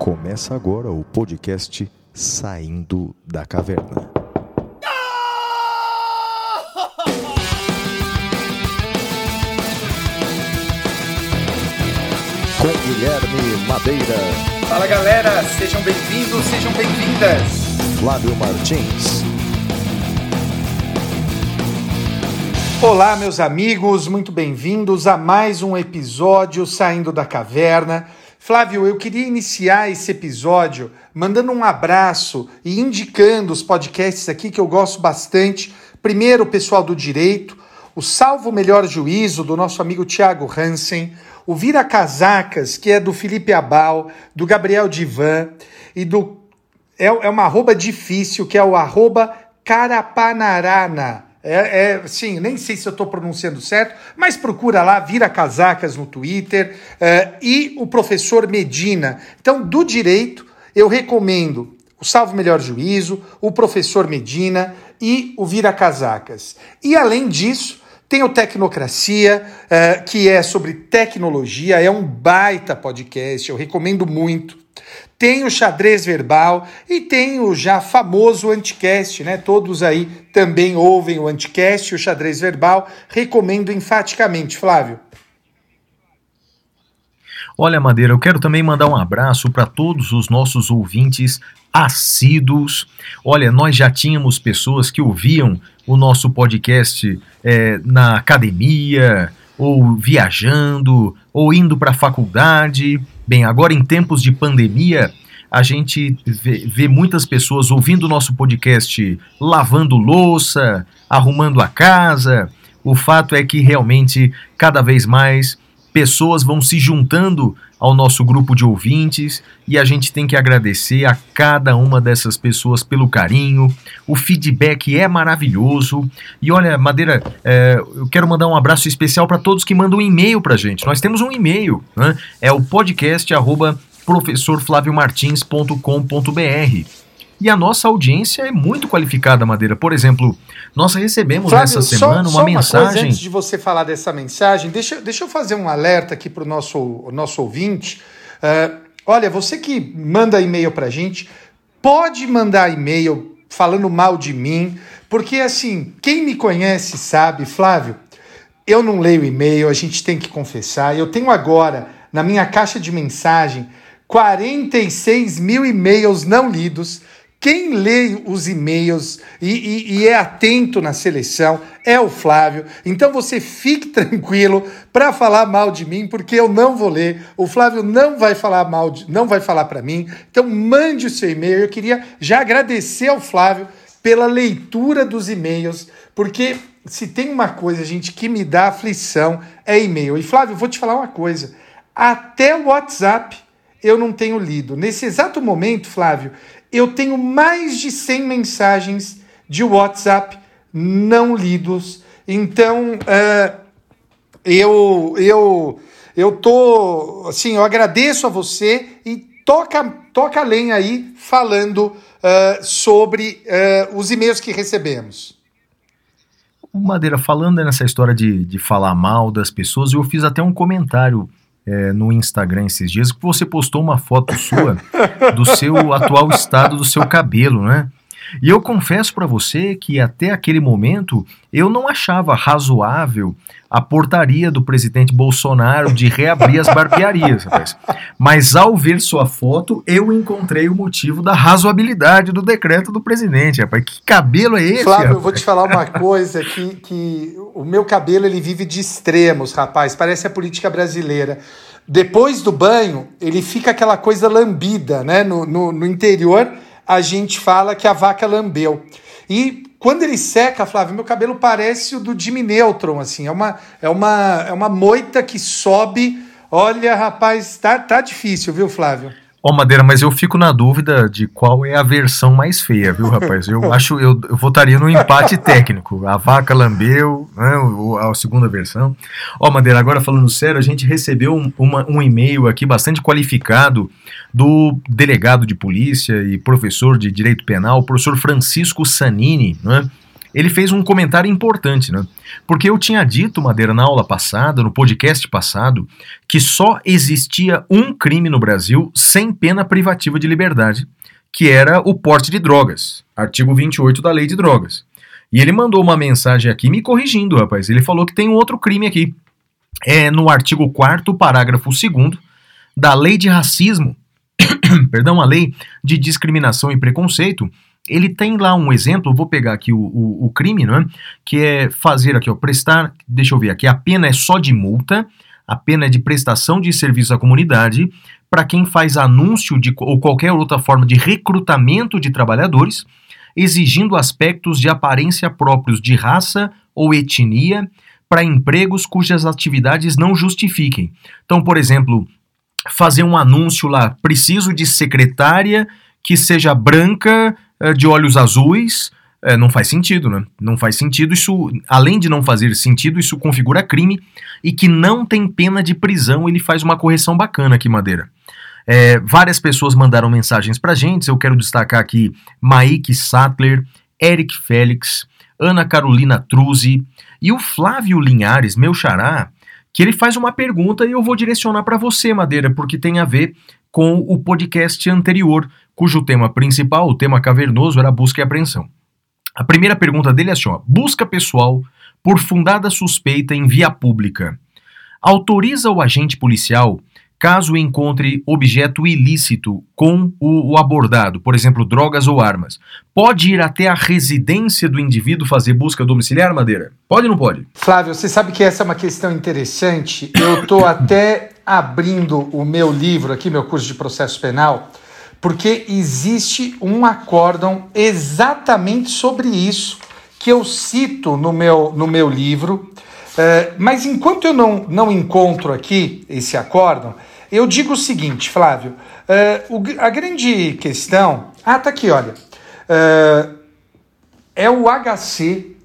Começa agora o podcast Saindo da Caverna. Com Guilherme Madeira, Fala galera, sejam bem-vindos, sejam bem-vindas. Flávio Martins, Olá, meus amigos, muito bem-vindos a mais um episódio Saindo da Caverna. Flávio, eu queria iniciar esse episódio mandando um abraço e indicando os podcasts aqui que eu gosto bastante. Primeiro, o pessoal do direito, o Salvo Melhor Juízo, do nosso amigo Tiago Hansen, o Vira Casacas, que é do Felipe Abal, do Gabriel Divan e do. É, é uma arroba difícil, que é o arroba Carapanarana. É, é, sim, nem sei se eu estou pronunciando certo, mas procura lá, vira casacas no Twitter é, e o professor Medina. Então, do direito, eu recomendo o Salvo Melhor Juízo, o professor Medina e o Vira Casacas. E além disso, tem o Tecnocracia, é, que é sobre tecnologia, é um baita podcast, eu recomendo muito. Tem o xadrez verbal e tem o já famoso anticast, né? Todos aí também ouvem o anticast e o xadrez verbal. Recomendo enfaticamente, Flávio. Olha, Madeira, eu quero também mandar um abraço para todos os nossos ouvintes assíduos. Olha, nós já tínhamos pessoas que ouviam o nosso podcast é, na academia, ou viajando, ou indo para a faculdade. Bem, agora em tempos de pandemia, a gente vê, vê, muitas pessoas ouvindo o nosso podcast lavando louça, arrumando a casa. O fato é que realmente, cada vez mais, pessoas vão se juntando ao nosso grupo de ouvintes e a gente tem que agradecer a cada uma dessas pessoas pelo carinho. O feedback é maravilhoso. E olha, Madeira, é, eu quero mandar um abraço especial para todos que mandam um e-mail para a gente. Nós temos um e-mail, né? é o podcast arroba professorflaviomartins.com.br. E a nossa audiência é muito qualificada, Madeira. Por exemplo, nós recebemos Flávio, nessa semana só, uma só mensagem. Uma coisa, antes de você falar dessa mensagem, deixa, deixa eu fazer um alerta aqui para o nosso, nosso ouvinte. Uh, olha, você que manda e-mail para a gente, pode mandar e-mail falando mal de mim, porque assim, quem me conhece sabe, Flávio, eu não leio e-mail, a gente tem que confessar. Eu tenho agora na minha caixa de mensagem 46 mil e-mails não lidos. Quem lê os e-mails e, e, e, é atento na seleção é o Flávio. Então você fique tranquilo para falar mal de mim, porque eu não vou ler. O Flávio não vai falar mal, de, não vai falar para mim. Então mande o seu e-mail. Eu queria já agradecer ao Flávio pela leitura dos e-mails, porque se tem uma coisa, gente, que me dá aflição é e-mail. E Flávio, vou te falar uma coisa. Até o WhatsApp eu não tenho lido. Nesse exato momento, Flávio, eu tenho mais de 100 mensagens de WhatsApp não lidos. Então, uh, eu, eu, eu tô, assim, eu agradeço a você e toca, toca a lenha aí falando uh, sobre uh, os e-mails que recebemos. Madeira, falando nessa história de, de falar mal das pessoas, eu fiz até um comentário é, no Instagram esses dias que você postou uma foto sua do seu atual estado do seu cabelo, né? E eu confesso para você que até aquele momento eu não achava razoável a portaria do presidente Bolsonaro de reabrir as barbearias, rapaz. Mas ao ver sua foto, eu encontrei o motivo da razoabilidade do decreto do presidente, rapaz. Que cabelo é esse? Flávio, rapaz? eu vou te falar uma coisa que, que o meu cabelo ele vive de extremos, rapaz. Parece a política brasileira. Depois do banho, ele fica aquela coisa lambida, né? No, no, no interior, a gente fala que a vaca lambeu. E quando ele seca, Flávio, meu cabelo parece o do Jimmy Neutron, assim. É uma, é uma, é uma moita que sobe. Olha, rapaz, tá, tá difícil, viu, Flávio? Ó, oh, Madeira, mas eu fico na dúvida de qual é a versão mais feia, viu, rapaz? Eu acho, eu, eu votaria no empate técnico. A vaca lambeu, né, a segunda versão. Ó, oh, Madeira, agora falando sério, a gente recebeu um, uma, um e-mail aqui bastante qualificado do delegado de polícia e professor de direito penal, o professor Francisco Sanini, né? Ele fez um comentário importante, né? Porque eu tinha dito, Madeira, na aula passada, no podcast passado, que só existia um crime no Brasil sem pena privativa de liberdade, que era o porte de drogas, artigo 28 da lei de drogas. E ele mandou uma mensagem aqui me corrigindo, rapaz. Ele falou que tem um outro crime aqui. É no artigo 4 parágrafo 2 da lei de racismo, perdão, a lei de discriminação e preconceito, ele tem lá um exemplo, vou pegar aqui o, o, o, crime, não é? Que é fazer aqui, ó, prestar, deixa eu ver aqui, a pena é só de multa, a pena é de prestação de serviço à comunidade para quem faz anúncio de ou qualquer outra forma de recrutamento de trabalhadores, exigindo aspectos de aparência próprios de raça ou etnia para empregos cujas atividades não justifiquem. Então, por exemplo, fazer um anúncio lá, preciso de secretária que seja branca, de olhos azuis, é, não faz sentido, né? Não faz sentido. Isso, além de não fazer sentido, isso configura crime e que não tem pena de prisão. Ele faz uma correção bacana aqui, Madeira. É, várias pessoas mandaram mensagens pra gente. Eu quero destacar aqui Maike Sattler, Eric Félix, Ana Carolina Truzzi e o Flávio Linhares, meu xará, que ele faz uma pergunta e eu vou direcionar para você, Madeira, porque tem a ver com o podcast anterior, cujo tema principal, o tema cavernoso, era busca e apreensão. A primeira pergunta dele é assim: ó, busca pessoal por fundada suspeita em via pública. Autoriza o agente policial caso encontre objeto ilícito com o, abordado, por exemplo, drogas ou armas, pode ir até a residência do indivíduo fazer busca domiciliar, Madeira? Pode ou não pode? Flávio, você sabe que essa é uma questão interessante. Eu estou até abrindo o meu livro aqui, meu curso de processo penal, porque existe um acórdão exatamente sobre isso que eu cito no meu, no meu livro. Uh, mas enquanto eu não, não encontro aqui esse acórdão, eu digo o seguinte, Flávio, uh, o, a grande questão. Ah, tá aqui, olha. Uh, é o HC,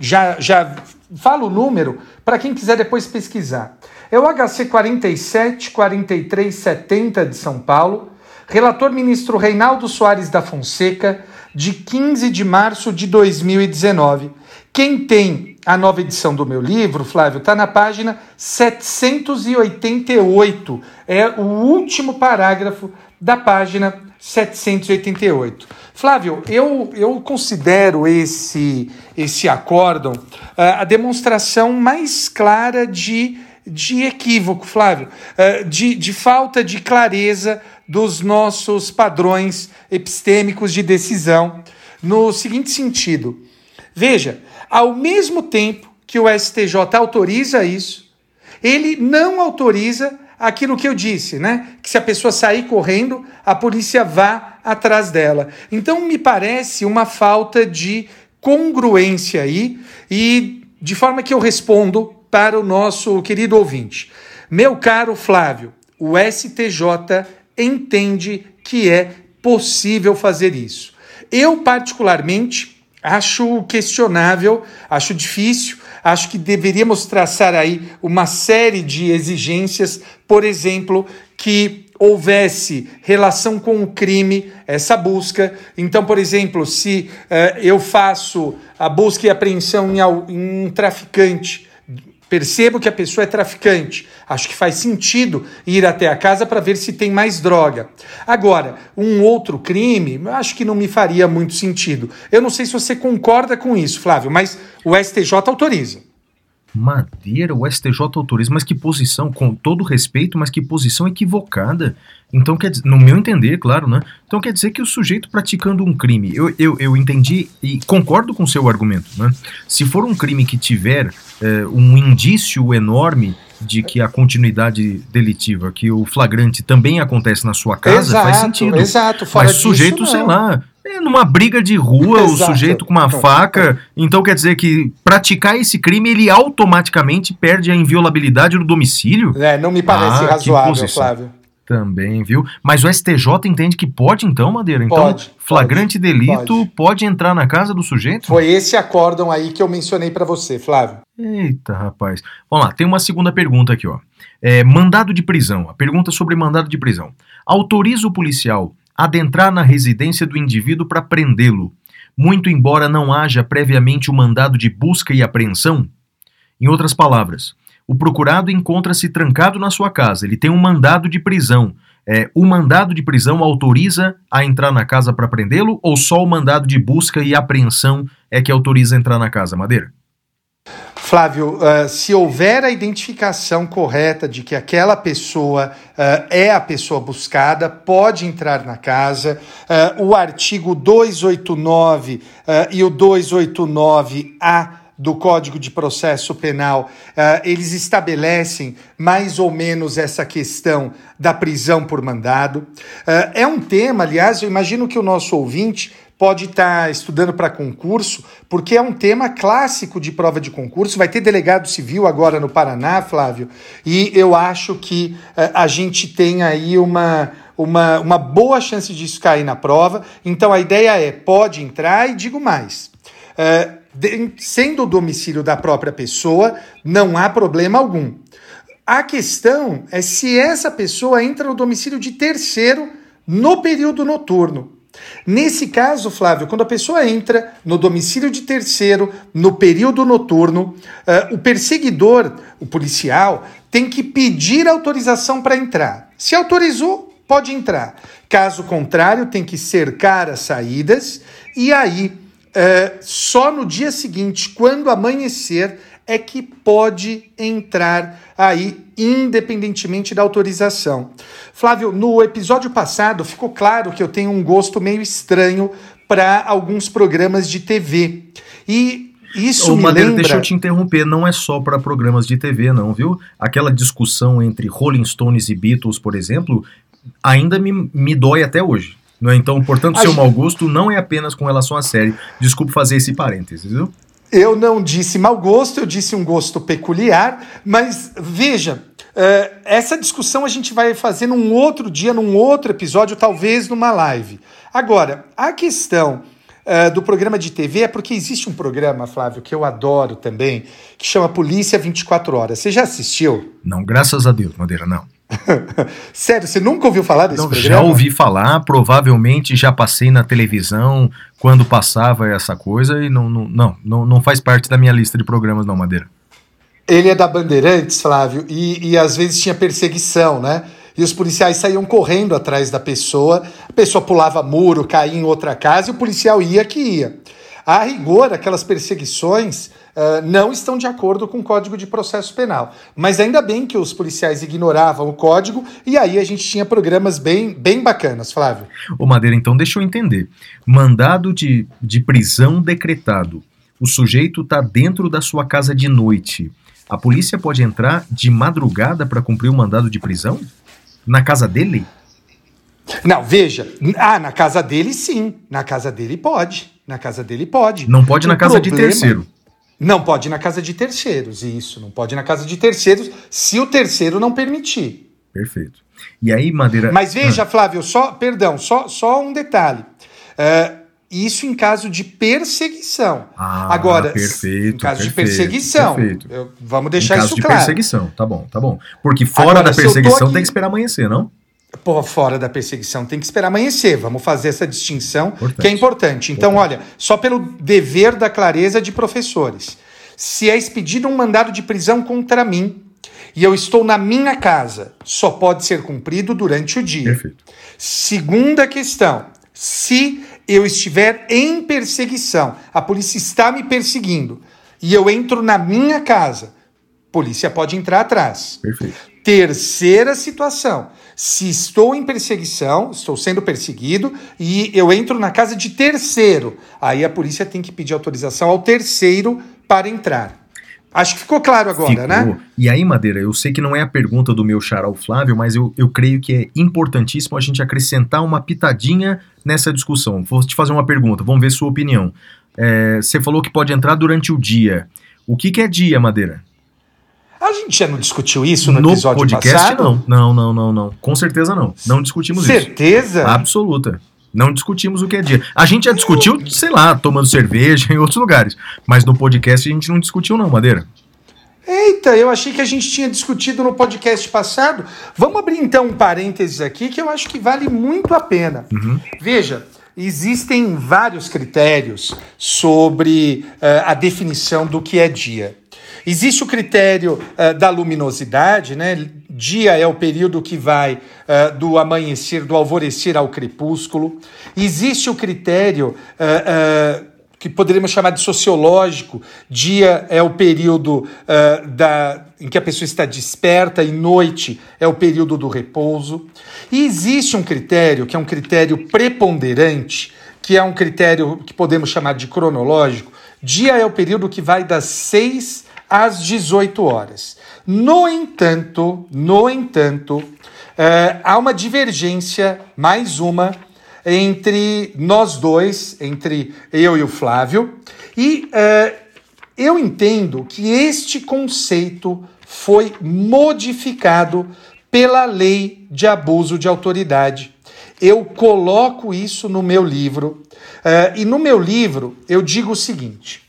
já, já falo o número para quem quiser depois pesquisar. É o HC 47 43 70 de São Paulo, relator ministro Reinaldo Soares da Fonseca, de 15 de março de 2019. Quem tem a nova edição do meu livro, Flávio, está na página 788. É o último parágrafo da página 788. Flávio, eu, eu considero esse, esse acórdão uh, a demonstração mais clara de, de equívoco, Flávio, uh, de, de falta de clareza dos nossos padrões epistêmicos de decisão, no seguinte sentido. Veja, ao mesmo tempo que o STJ autoriza isso, ele não autoriza aquilo que eu disse, né? Que se a pessoa sair correndo, a polícia vá atrás dela. Então me parece uma falta de congruência aí e de forma que eu respondo para o nosso querido ouvinte. Meu caro Flávio, o STJ entende que é possível fazer isso. Eu particularmente acho questionável, acho difícil, acho que deveríamos traçar aí uma série de exigências, por exemplo, que houvesse relação com o crime, essa busca. Então, por exemplo, se uh, eu faço a busca e apreensão em, em um traficante Percebo que a pessoa é traficante. Acho que faz sentido ir até a casa para ver se tem mais droga. Agora, um outro crime, acho que não me faria muito sentido. Eu não sei se você concorda com isso, Flávio, mas o STJ autoriza. Madeira, o STJ autoriza, mas que posição, com todo respeito, mas que posição equivocada. Então, quer dizer, no meu entender, claro, né? Então quer dizer que o sujeito praticando um crime, eu, eu, eu entendi e concordo com o seu argumento, né? Se for um crime que tiver é, um indício enorme de que a continuidade delitiva, que o flagrante também acontece na sua casa, exato, faz sentido. Exato, fora Mas sujeito, disso, sei lá, é numa briga de rua, exato. o sujeito com uma faca, então quer dizer que praticar esse crime, ele automaticamente perde a inviolabilidade do domicílio? É, não me parece ah, razoável, Flávio. Também, viu? Mas o STJ entende que pode então, Madeira? Então, pode, flagrante pode, delito pode. pode. entrar na casa do sujeito? Foi esse acórdão aí que eu mencionei para você, Flávio. Eita, rapaz. Vamos lá, tem uma segunda pergunta aqui, ó. É, mandado de prisão. A pergunta sobre mandado de prisão. Autoriza o policial adentrar na residência do indivíduo para prendê-lo, muito embora não haja previamente o mandado de busca e apreensão? Em outras palavras, o procurado encontra-se trancado na sua casa, ele tem um mandado de prisão. É, o mandado de prisão autoriza a entrar na casa para prendê-lo ou só o mandado de busca e apreensão é que autoriza a entrar na casa, Madeira? Flávio, uh, se houver a identificação correta de que aquela pessoa uh, é a pessoa buscada, pode entrar na casa. Uh, o artigo 289 e o 289A do Código de Processo Penal, eles estabelecem mais ou menos essa questão da prisão por mandado. é um tema, aliás, eu imagino que o nosso ouvinte pode estar tá estudando para concurso, porque é um tema clássico de prova de concurso. Vai ter delegado civil agora no Paraná, Flávio, e eu acho que uh, a gente tem aí uma, uma, uma boa chance disso cair na prova. Então a ideia é: pode entrar, e digo mais. Uh, de, sendo o domicílio da própria pessoa, não há problema algum. A questão é se essa pessoa entra no domicílio de terceiro no período noturno. Nesse caso, Flávio, quando a pessoa entra no domicílio de terceiro, no período noturno, uh, o perseguidor, o policial, tem que pedir autorização para entrar. Se autorizou, pode entrar. Caso contrário, tem que cercar as saídas e aí, uh, só no dia seguinte, quando amanhecer, é que pode entrar aí, independentemente da autorização. Flávio, no episódio passado ficou claro que eu tenho um gosto meio estranho para alguns programas de TV. E isso Ô, me Madeira, lembra... deixa eu te interromper, não é só para programas de TV, não, viu? Aquela discussão entre Rolling Stones e Beatles, por exemplo, ainda me, me dói até hoje. Não é? Então, portanto, seu gente... mau gosto não é apenas com relação à série. Desculpe fazer esse parênteses, viu? Eu não disse mau gosto, eu disse um gosto peculiar, mas veja, uh, essa discussão a gente vai fazer num outro dia, num outro episódio, talvez numa live. Agora, a questão uh, do programa de TV é porque existe um programa, Flávio, que eu adoro também, que chama Polícia 24 Horas. Você já assistiu? Não, graças a Deus, Madeira, não. Sério, você nunca ouviu falar desse não, programa? Já ouvi falar, provavelmente já passei na televisão quando passava essa coisa e não, não, não, não faz parte da minha lista de programas, não, Madeira. Ele é da Bandeirantes, Flávio, e, e às vezes tinha perseguição, né? E os policiais saíam correndo atrás da pessoa, a pessoa pulava muro, caía em outra casa e o policial ia que ia. A rigor, aquelas perseguições uh, não estão de acordo com o Código de Processo Penal. Mas ainda bem que os policiais ignoravam o código e aí a gente tinha programas bem, bem bacanas, Flávio. Ô Madeira, então deixa eu entender. Mandado de, de prisão decretado. O sujeito está dentro da sua casa de noite. A polícia pode entrar de madrugada para cumprir o mandado de prisão? Na casa dele? Não, veja. Ah, na casa dele sim. Na casa dele pode. Na casa dele pode. Não pode o na casa problema... de terceiro. Não pode na casa de terceiros, isso. Não pode na casa de terceiros se o terceiro não permitir. Perfeito. E aí, Madeira. Mas veja, ah. Flávio, só, perdão, só, só um detalhe. Uh, isso em caso de perseguição. Ah, Agora, perfeito, em caso perfeito, de perseguição, perfeito. Eu, vamos deixar isso claro. Em caso de perseguição, tá bom, tá bom. Porque fora Agora, da perseguição aqui... tem que esperar amanhecer, não? Pô, fora da perseguição tem que esperar amanhecer. Vamos fazer essa distinção importante. que é importante. Então, importante. olha, só pelo dever da clareza de professores. Se é expedido um mandado de prisão contra mim e eu estou na minha casa, só pode ser cumprido durante o dia. Perfeito. Segunda questão: se eu estiver em perseguição, a polícia está me perseguindo e eu entro na minha casa, a polícia pode entrar atrás. Perfeito. Terceira situação: se estou em perseguição, estou sendo perseguido e eu entro na casa de terceiro, aí a polícia tem que pedir autorização ao terceiro para entrar. Acho que ficou claro agora, ficou. né? E aí, Madeira, eu sei que não é a pergunta do meu xará Flávio, mas eu, eu creio que é importantíssimo a gente acrescentar uma pitadinha nessa discussão. Vou te fazer uma pergunta, vamos ver sua opinião. É, você falou que pode entrar durante o dia. O que, que é dia, Madeira? A gente já não discutiu isso no, no episódio podcast, passado? Não, não, não, não, não. Com certeza não. Não discutimos certeza? isso. Certeza? Absoluta. Não discutimos o que é dia. A gente já discutiu, sei lá, tomando cerveja em outros lugares. Mas no podcast a gente não discutiu, não, Madeira. Eita, eu achei que a gente tinha discutido no podcast passado. Vamos abrir então um parênteses aqui que eu acho que vale muito a pena. Uhum. Veja, existem vários critérios sobre uh, a definição do que é dia. Existe o critério uh, da luminosidade, né? Dia é o período que vai uh, do amanhecer, do alvorecer ao crepúsculo. Existe o critério que poderíamos chamar de sociológico. Dia é o período uh, da, em que a pessoa está desperta e noite é o período do repouso. E existe um critério que é um critério preponderante, que é um critério que podemos chamar de cronológico. Dia é o período que vai das 6 às 18 horas. No entanto, no entanto, uh, há uma divergência, mais uma, entre nós dois, entre eu e o Flávio, e uh, eu entendo que este conceito foi modificado pela lei de abuso de autoridade. Eu coloco isso no meu livro, uh, e no meu livro eu digo o seguinte: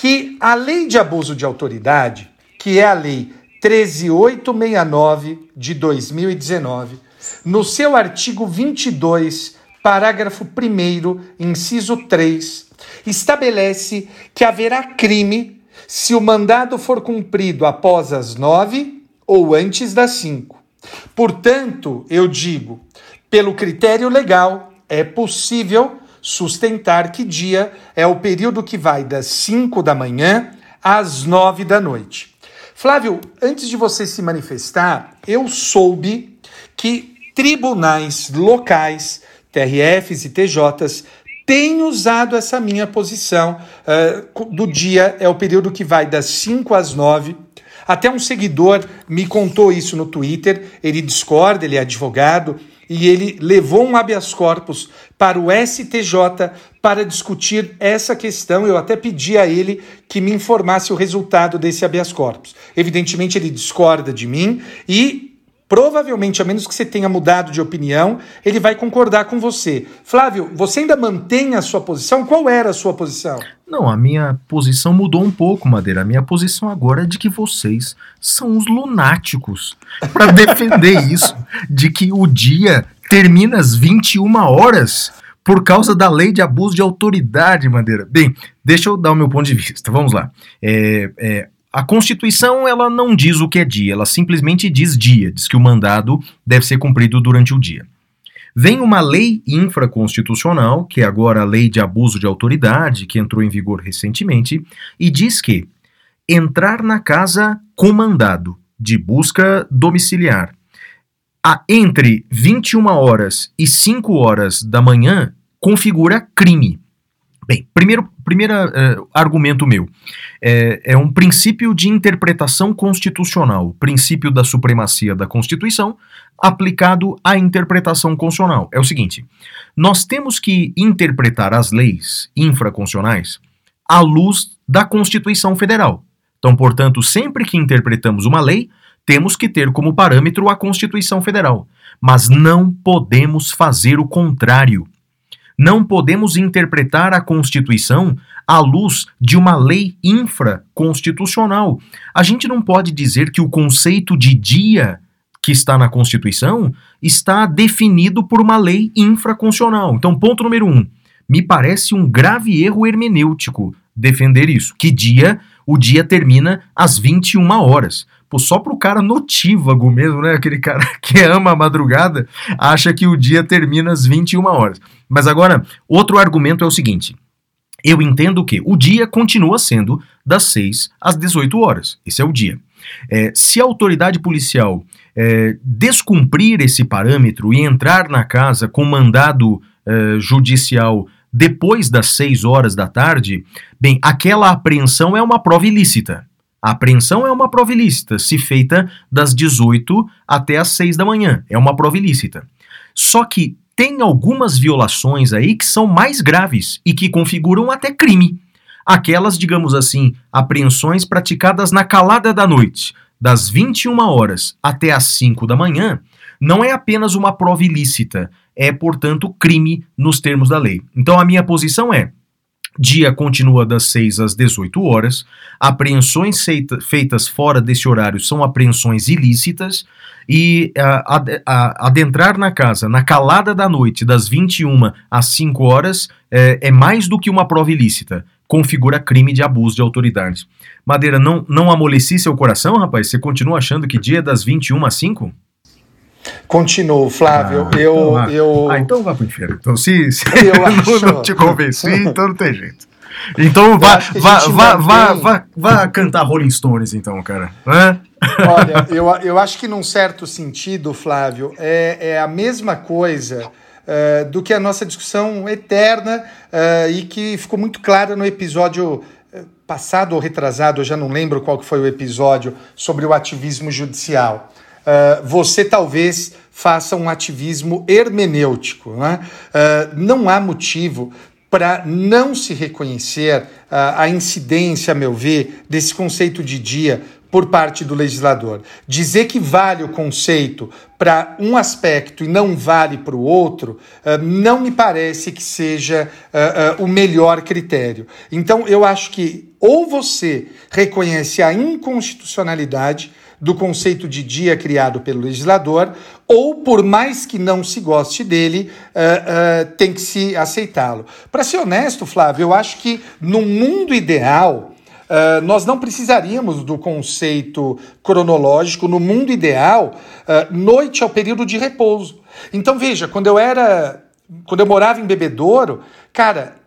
que a lei de abuso de autoridade, que é a lei 13869 de 2019, no seu artigo 22, parágrafo 1, inciso 3, estabelece que haverá crime se o mandado for cumprido após as nove ou antes das cinco. Portanto, eu digo, pelo critério legal, é possível sustentar que dia é o período que vai das 5 da manhã às 9 da noite. Flávio, antes de você se manifestar, eu soube que tribunais locais TRFs e TJs têm usado essa minha posição uh, do dia, é o período que vai das 5 às 9. Até um seguidor me contou isso no Twitter, ele discorda, ele é advogado, e ele levou um habeas corpus para o STJ para discutir essa questão. Eu até pedi a ele que me informasse o resultado desse habeas corpus. Evidentemente, ele discorda de mim e provavelmente, a menos que você tenha mudado de opinião, ele vai concordar com você. Flávio, você ainda mantém a sua posição? Qual era a sua posição? Não, a minha posição mudou um pouco, Madeira. A minha posição agora é de que vocês são os lunáticos para defender isso, de que o dia termina às 21 horas por causa da lei de abuso de autoridade, Madeira. Bem, deixa eu dar o meu ponto de vista. Vamos lá. É, é, a Constituição ela não diz o que é dia, ela simplesmente diz dia, diz que o mandado deve ser cumprido durante o dia. Vem uma lei infraconstitucional, que é agora a Lei de Abuso de Autoridade, que entrou em vigor recentemente, e diz que entrar na casa com mandado de busca domiciliar a entre 21 horas e 5 horas da manhã configura crime. Bem, primeiro, primeiro uh, argumento meu é, é um princípio de interpretação constitucional, princípio da supremacia da Constituição aplicado à interpretação constitucional. É o seguinte: nós temos que interpretar as leis infraconstitucionais à luz da Constituição Federal. Então, portanto, sempre que interpretamos uma lei, temos que ter como parâmetro a Constituição Federal. Mas não podemos fazer o contrário. Não podemos interpretar a Constituição à luz de uma lei infraconstitucional. A gente não pode dizer que o conceito de dia que está na Constituição está definido por uma lei infraconstitucional. Então, ponto número um. Me parece um grave erro hermenêutico defender isso. Que dia? O dia termina às 21 horas. Pô, só pro cara notívago mesmo, né? Aquele cara que ama a madrugada, acha que o dia termina às 21 horas. Mas agora, outro argumento é o seguinte. Eu entendo que o dia continua sendo das 6 às 18 horas. Esse é o dia. É, se a autoridade policial é, descumprir esse parâmetro e entrar na casa com mandado é, judicial depois das 6 horas da tarde, bem, aquela apreensão é uma prova ilícita. A apreensão é uma prova ilícita, se feita das 18 até as 6 da manhã. É uma prova ilícita. Só que tem algumas violações aí que são mais graves e que configuram até crime. Aquelas, digamos assim, apreensões praticadas na calada da noite, das 21 horas até as 5 da manhã, não é apenas uma prova ilícita, é, portanto, crime nos termos da lei. Então a minha posição é: dia continua das 6 às 18 horas. Apreensões feitas fora desse horário são apreensões ilícitas e uh, adentrar na casa na calada da noite, das 21 às 5 horas, é, é mais do que uma prova ilícita. Configura crime de abuso de autoridade. Madeira, não, não amoleci seu coração, rapaz? Você continua achando que dia é das 21 às 5? Continuo, Flávio. Ah, eu, então, eu... Ah, então vá pro inferno. Então, se, se eu acho... não te convenci, então não tem jeito. Então vá, vá, vá, vá, vá, vá cantar Rolling Stones, então, cara. Hã? Olha, eu, eu acho que num certo sentido, Flávio, é, é a mesma coisa uh, do que a nossa discussão eterna uh, e que ficou muito clara no episódio eh, passado ou retrasado, eu já não lembro qual que foi o episódio, sobre o ativismo judicial. Uh, você talvez faça um ativismo hermenêutico. Né? Uh, não há motivo para não se reconhecer uh, a incidência, a meu ver, desse conceito de dia por parte do legislador. Dizer que vale o conceito para um aspecto e não vale para o outro, uh, não me parece que seja uh, uh, o melhor critério. Então, eu acho que ou você reconhece a inconstitucionalidade do conceito de dia criado pelo legislador, ou por mais que não se goste dele, tem que se aceitá-lo. Para ser honesto, Flávio, eu acho que no mundo ideal, Uh, nós não precisaríamos do conceito cronológico. No mundo ideal, uh, noite é o período de repouso. Então, veja, quando eu era. Quando eu morava em Bebedouro, cara,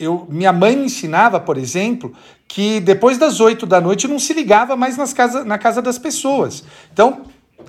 eu, minha mãe me ensinava, por exemplo, que depois das oito da noite não se ligava mais nas casa, na casa das pessoas. Então,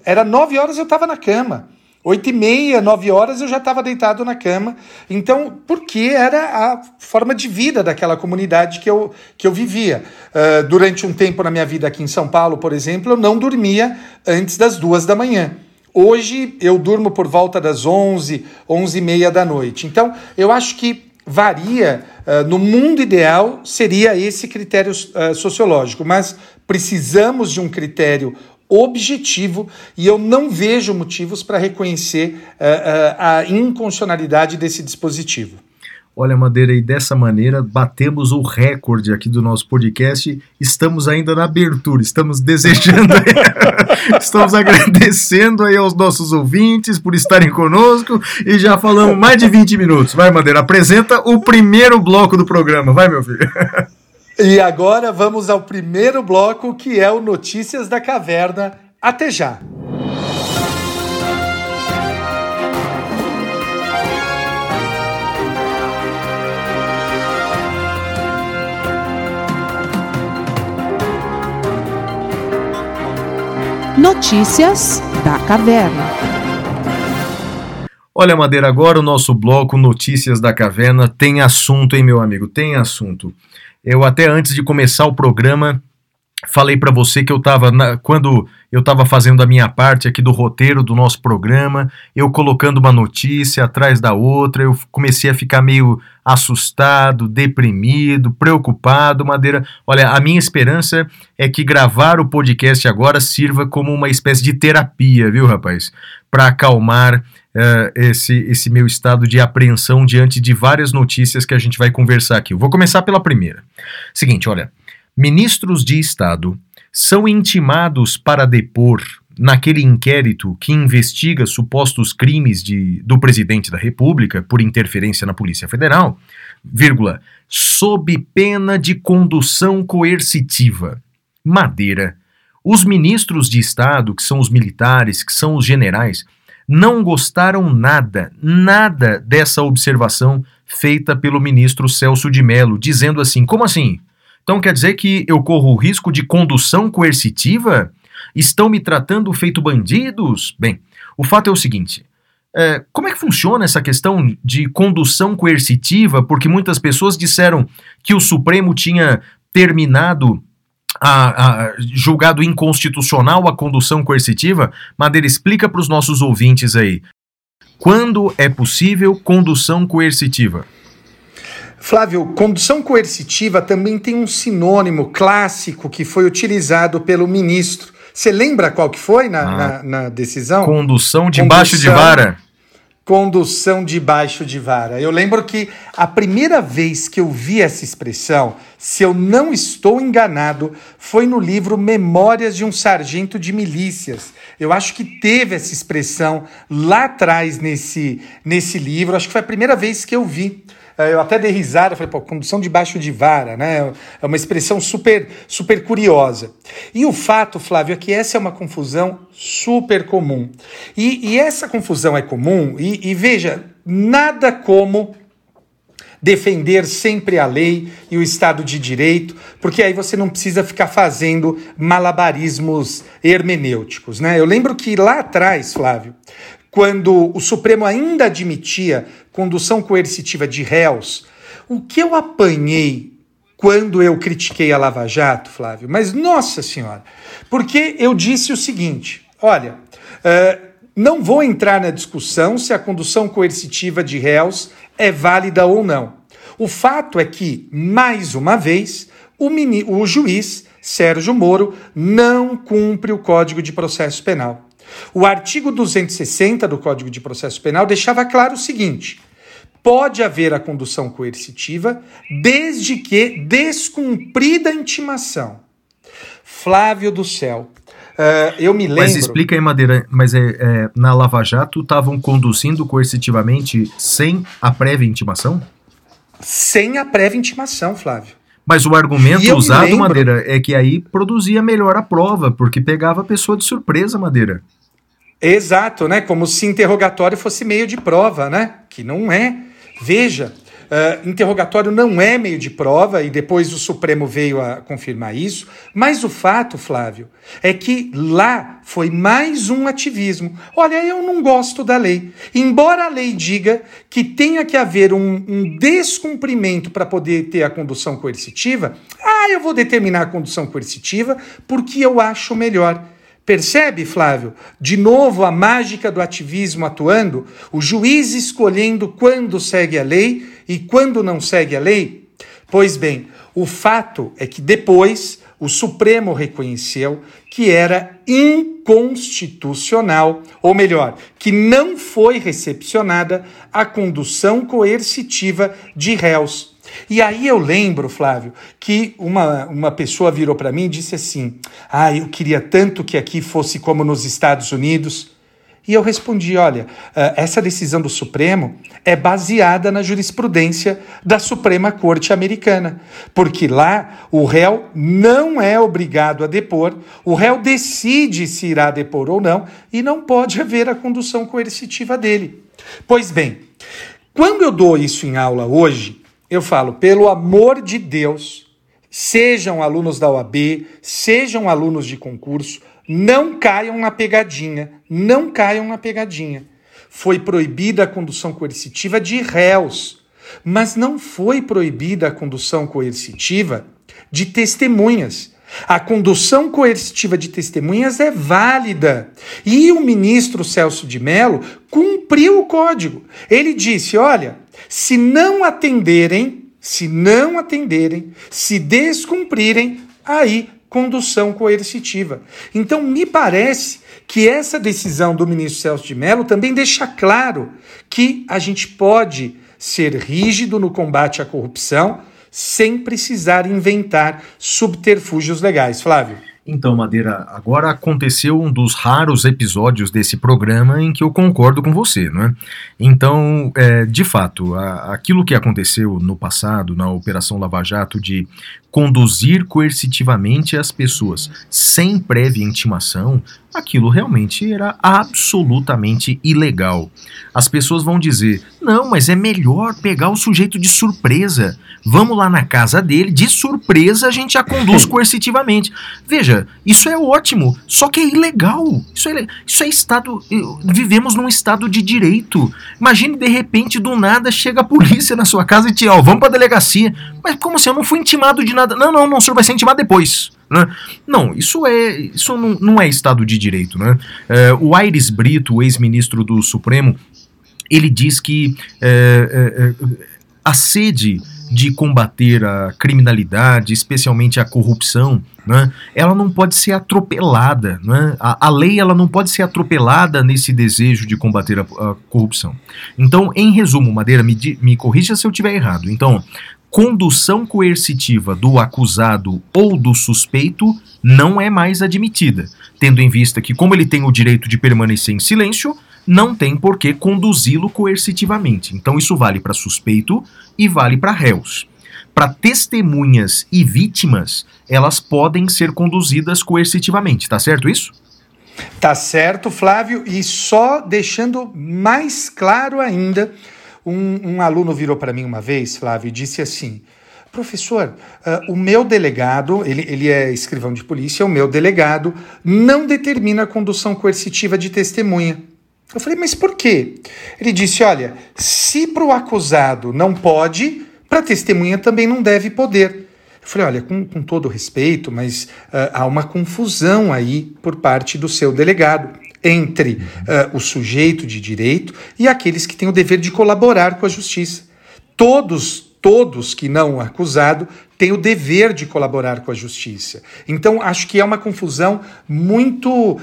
era nove horas eu estava na cama. Oito e meia, nove horas eu já estava deitado na cama. Então, porque era a forma de vida daquela comunidade que eu, que eu vivia. Uh, durante um tempo na minha vida aqui em São Paulo, por exemplo, eu não dormia antes das duas da manhã. Hoje eu durmo por volta das onze, onze e meia da noite. Então, eu acho que varia. Uh, no mundo ideal, seria esse critério uh, sociológico, mas precisamos de um critério objetivo e eu não vejo motivos para reconhecer uh, a inconstitucionalidade desse dispositivo. Olha, Madeira, e dessa maneira batemos o recorde aqui do nosso podcast. Estamos ainda na abertura, estamos desejando, estamos agradecendo aí aos nossos ouvintes por estarem conosco e já falamos mais de 20 minutos. Vai, Madeira, apresenta o primeiro bloco do programa. Vai, meu filho. E agora vamos ao primeiro bloco, que é o Notícias da Caverna. Até já! Notícias da Caverna. Olha, Madeira, agora o nosso bloco Notícias da Caverna tem assunto, hein, meu amigo? Tem assunto. Eu até antes de começar o programa falei para você que eu estava quando eu estava fazendo a minha parte aqui do roteiro do nosso programa, eu colocando uma notícia atrás da outra, eu comecei a ficar meio assustado, deprimido, preocupado, Madeira. Olha, a minha esperança é que gravar o podcast agora sirva como uma espécie de terapia, viu, rapaz? Para acalmar uh, esse, esse meu estado de apreensão diante de várias notícias que a gente vai conversar aqui. Eu vou começar pela primeira. Seguinte, olha. Ministros de Estado são intimados para depor naquele inquérito que investiga supostos crimes de, do presidente da República por interferência na Polícia Federal, vírgula, sob pena de condução coercitiva. Madeira. Os ministros de Estado, que são os militares, que são os generais, não gostaram nada, nada dessa observação feita pelo ministro Celso de Mello, dizendo assim: como assim? Então quer dizer que eu corro o risco de condução coercitiva? Estão me tratando feito bandidos? Bem, o fato é o seguinte. É, como é que funciona essa questão de condução coercitiva? Porque muitas pessoas disseram que o Supremo tinha terminado a, a, julgado inconstitucional a condução coercitiva. Madeira, explica para os nossos ouvintes aí. Quando é possível condução coercitiva? Flávio, condução coercitiva também tem um sinônimo clássico que foi utilizado pelo ministro. Você lembra qual que foi na, ah, na, na decisão? Condução debaixo de vara. condução debaixo de vara. Eu lembro que a primeira vez que eu vi essa expressão, se eu não estou enganado, foi no livro Memórias de um Sargento de Milícias. Eu acho que teve essa expressão lá atrás nesse, nesse livro, acho que foi a primeira vez que eu vi. É, eu até dei risada, falei, pô, condução debaixo de vara, né? É uma expressão super, super curiosa. E o fato, Flávio, é que essa é uma confusão super comum. E, e essa confusão é comum, e, e veja, nada como defender sempre a lei e o Estado de Direito, porque aí você não precisa ficar fazendo malabarismos hermenêuticos. Né? Eu lembro que lá atrás, Flávio, quando o Supremo ainda admitia condução coercitiva de réus, o que eu apanhei quando eu critiquei a Lava Jato, Flávio? Mas, nossa senhora, porque eu disse o seguinte: olha, uh, não vou entrar na discussão se a condução coercitiva de réus é válida ou não. O fato é que, mais uma vez, o, mini, o juiz Sérgio Moro não cumpre o Código de Processo Penal. O artigo 260 do Código de Processo Penal deixava claro o seguinte: pode haver a condução coercitiva desde que descumprida a intimação. Flávio do céu. Uh, eu me lembro. Mas explica aí, Madeira, mas é, é na Lava Jato estavam conduzindo coercitivamente sem a prévia intimação? Sem a prévia intimação, Flávio. Mas o argumento usado, Madeira, é que aí produzia melhor a prova, porque pegava a pessoa de surpresa, Madeira. Exato, né? Como se interrogatório fosse meio de prova, né? Que não é. Veja, uh, interrogatório não é meio de prova, e depois o Supremo veio a confirmar isso. Mas o fato, Flávio, é que lá foi mais um ativismo. Olha, eu não gosto da lei. Embora a lei diga que tenha que haver um, um descumprimento para poder ter a condução coercitiva, ah, eu vou determinar a condução coercitiva porque eu acho melhor. Percebe, Flávio? De novo a mágica do ativismo atuando, o juiz escolhendo quando segue a lei e quando não segue a lei? Pois bem, o fato é que depois o Supremo reconheceu que era inconstitucional, ou melhor, que não foi recepcionada a condução coercitiva de réus e aí eu lembro, Flávio, que uma, uma pessoa virou para mim e disse assim: Ah, eu queria tanto que aqui fosse como nos Estados Unidos. E eu respondi: olha, eh, essa decisão do Supremo é baseada na jurisprudência da Suprema Corte Americana, porque lá o réu não é obrigado a depor, o réu decide se irá depor ou não, e não pode haver a condução coercitiva dele. Pois bem, quando eu dou isso em aula hoje, eu falo, pelo amor de Deus, sejam alunos da OAB, sejam alunos de concurso, não caiam na pegadinha, não caiam na pegadinha. Foi proibida a condução coercitiva de réus, mas não foi proibida a condução coercitiva de testemunhas. A condução coercitiva de testemunhas é válida. E o ministro Celso de Mello cumpriu o código. Ele disse: olha, se não atenderem, se não atenderem, se descumprirem, aí condução coercitiva. Então, me parece que essa decisão do ministro Celso de Mello também deixa claro que a gente pode ser rígido no combate à corrupção sem precisar inventar subterfúgios legais. Flávio. Então, Madeira, agora aconteceu um dos raros episódios desse programa em que eu concordo com você, não é? Então, é, de fato, a, aquilo que aconteceu no passado, na Operação Lava Jato, de conduzir coercitivamente as pessoas sem prévia intimação, aquilo realmente era absolutamente ilegal. As pessoas vão dizer: não, mas é melhor pegar o sujeito de surpresa. Vamos lá na casa dele, de surpresa a gente a conduz coercitivamente. Veja, isso é ótimo, só que é ilegal. Isso é, isso é estado. Vivemos num estado de direito. Imagine de repente do nada chega a polícia na sua casa e te, ó, vamos pra delegacia. Mas como assim? Eu não fui intimado de nada. Não, não, não, o senhor vai ser intimado depois. Né? Não, isso é isso não, não é Estado de Direito. Né? É, o Aires Brito, ex-ministro do Supremo, ele diz que é, é, é a sede de combater a criminalidade, especialmente a corrupção, né, ela não pode ser atropelada. Né? A, a, lei ela não pode ser atropelada nesse desejo de combater a, a corrupção. Então, em resumo, Madeira, me, me corrija se eu estiver errado. Então, condução coercitiva do acusado ou do suspeito não é mais admitida, tendo em vista que, como ele tem o direito de permanecer em silêncio, não tem por que conduzi-lo coercitivamente. Então, isso vale para suspeito e vale para réus. Para testemunhas e vítimas, elas podem ser conduzidas coercitivamente, tá certo isso? Tá certo, Flávio, e só deixando mais claro ainda, um, um aluno virou para mim uma vez, Flávio, e disse assim: Professor, uh, o meu delegado, ele, ele é escrivão de polícia, o meu delegado não determina a condução coercitiva de testemunha. Eu falei, mas por quê? Ele disse: olha, se para o acusado não pode, para a testemunha também não deve poder. Eu falei, olha, com, com todo respeito, mas uh, há uma confusão aí por parte do seu delegado entre uh, o sujeito de direito e aqueles que têm o dever de colaborar com a justiça. Todos todos que não acusado têm o dever de colaborar com a justiça. Então, acho que é uma confusão muito.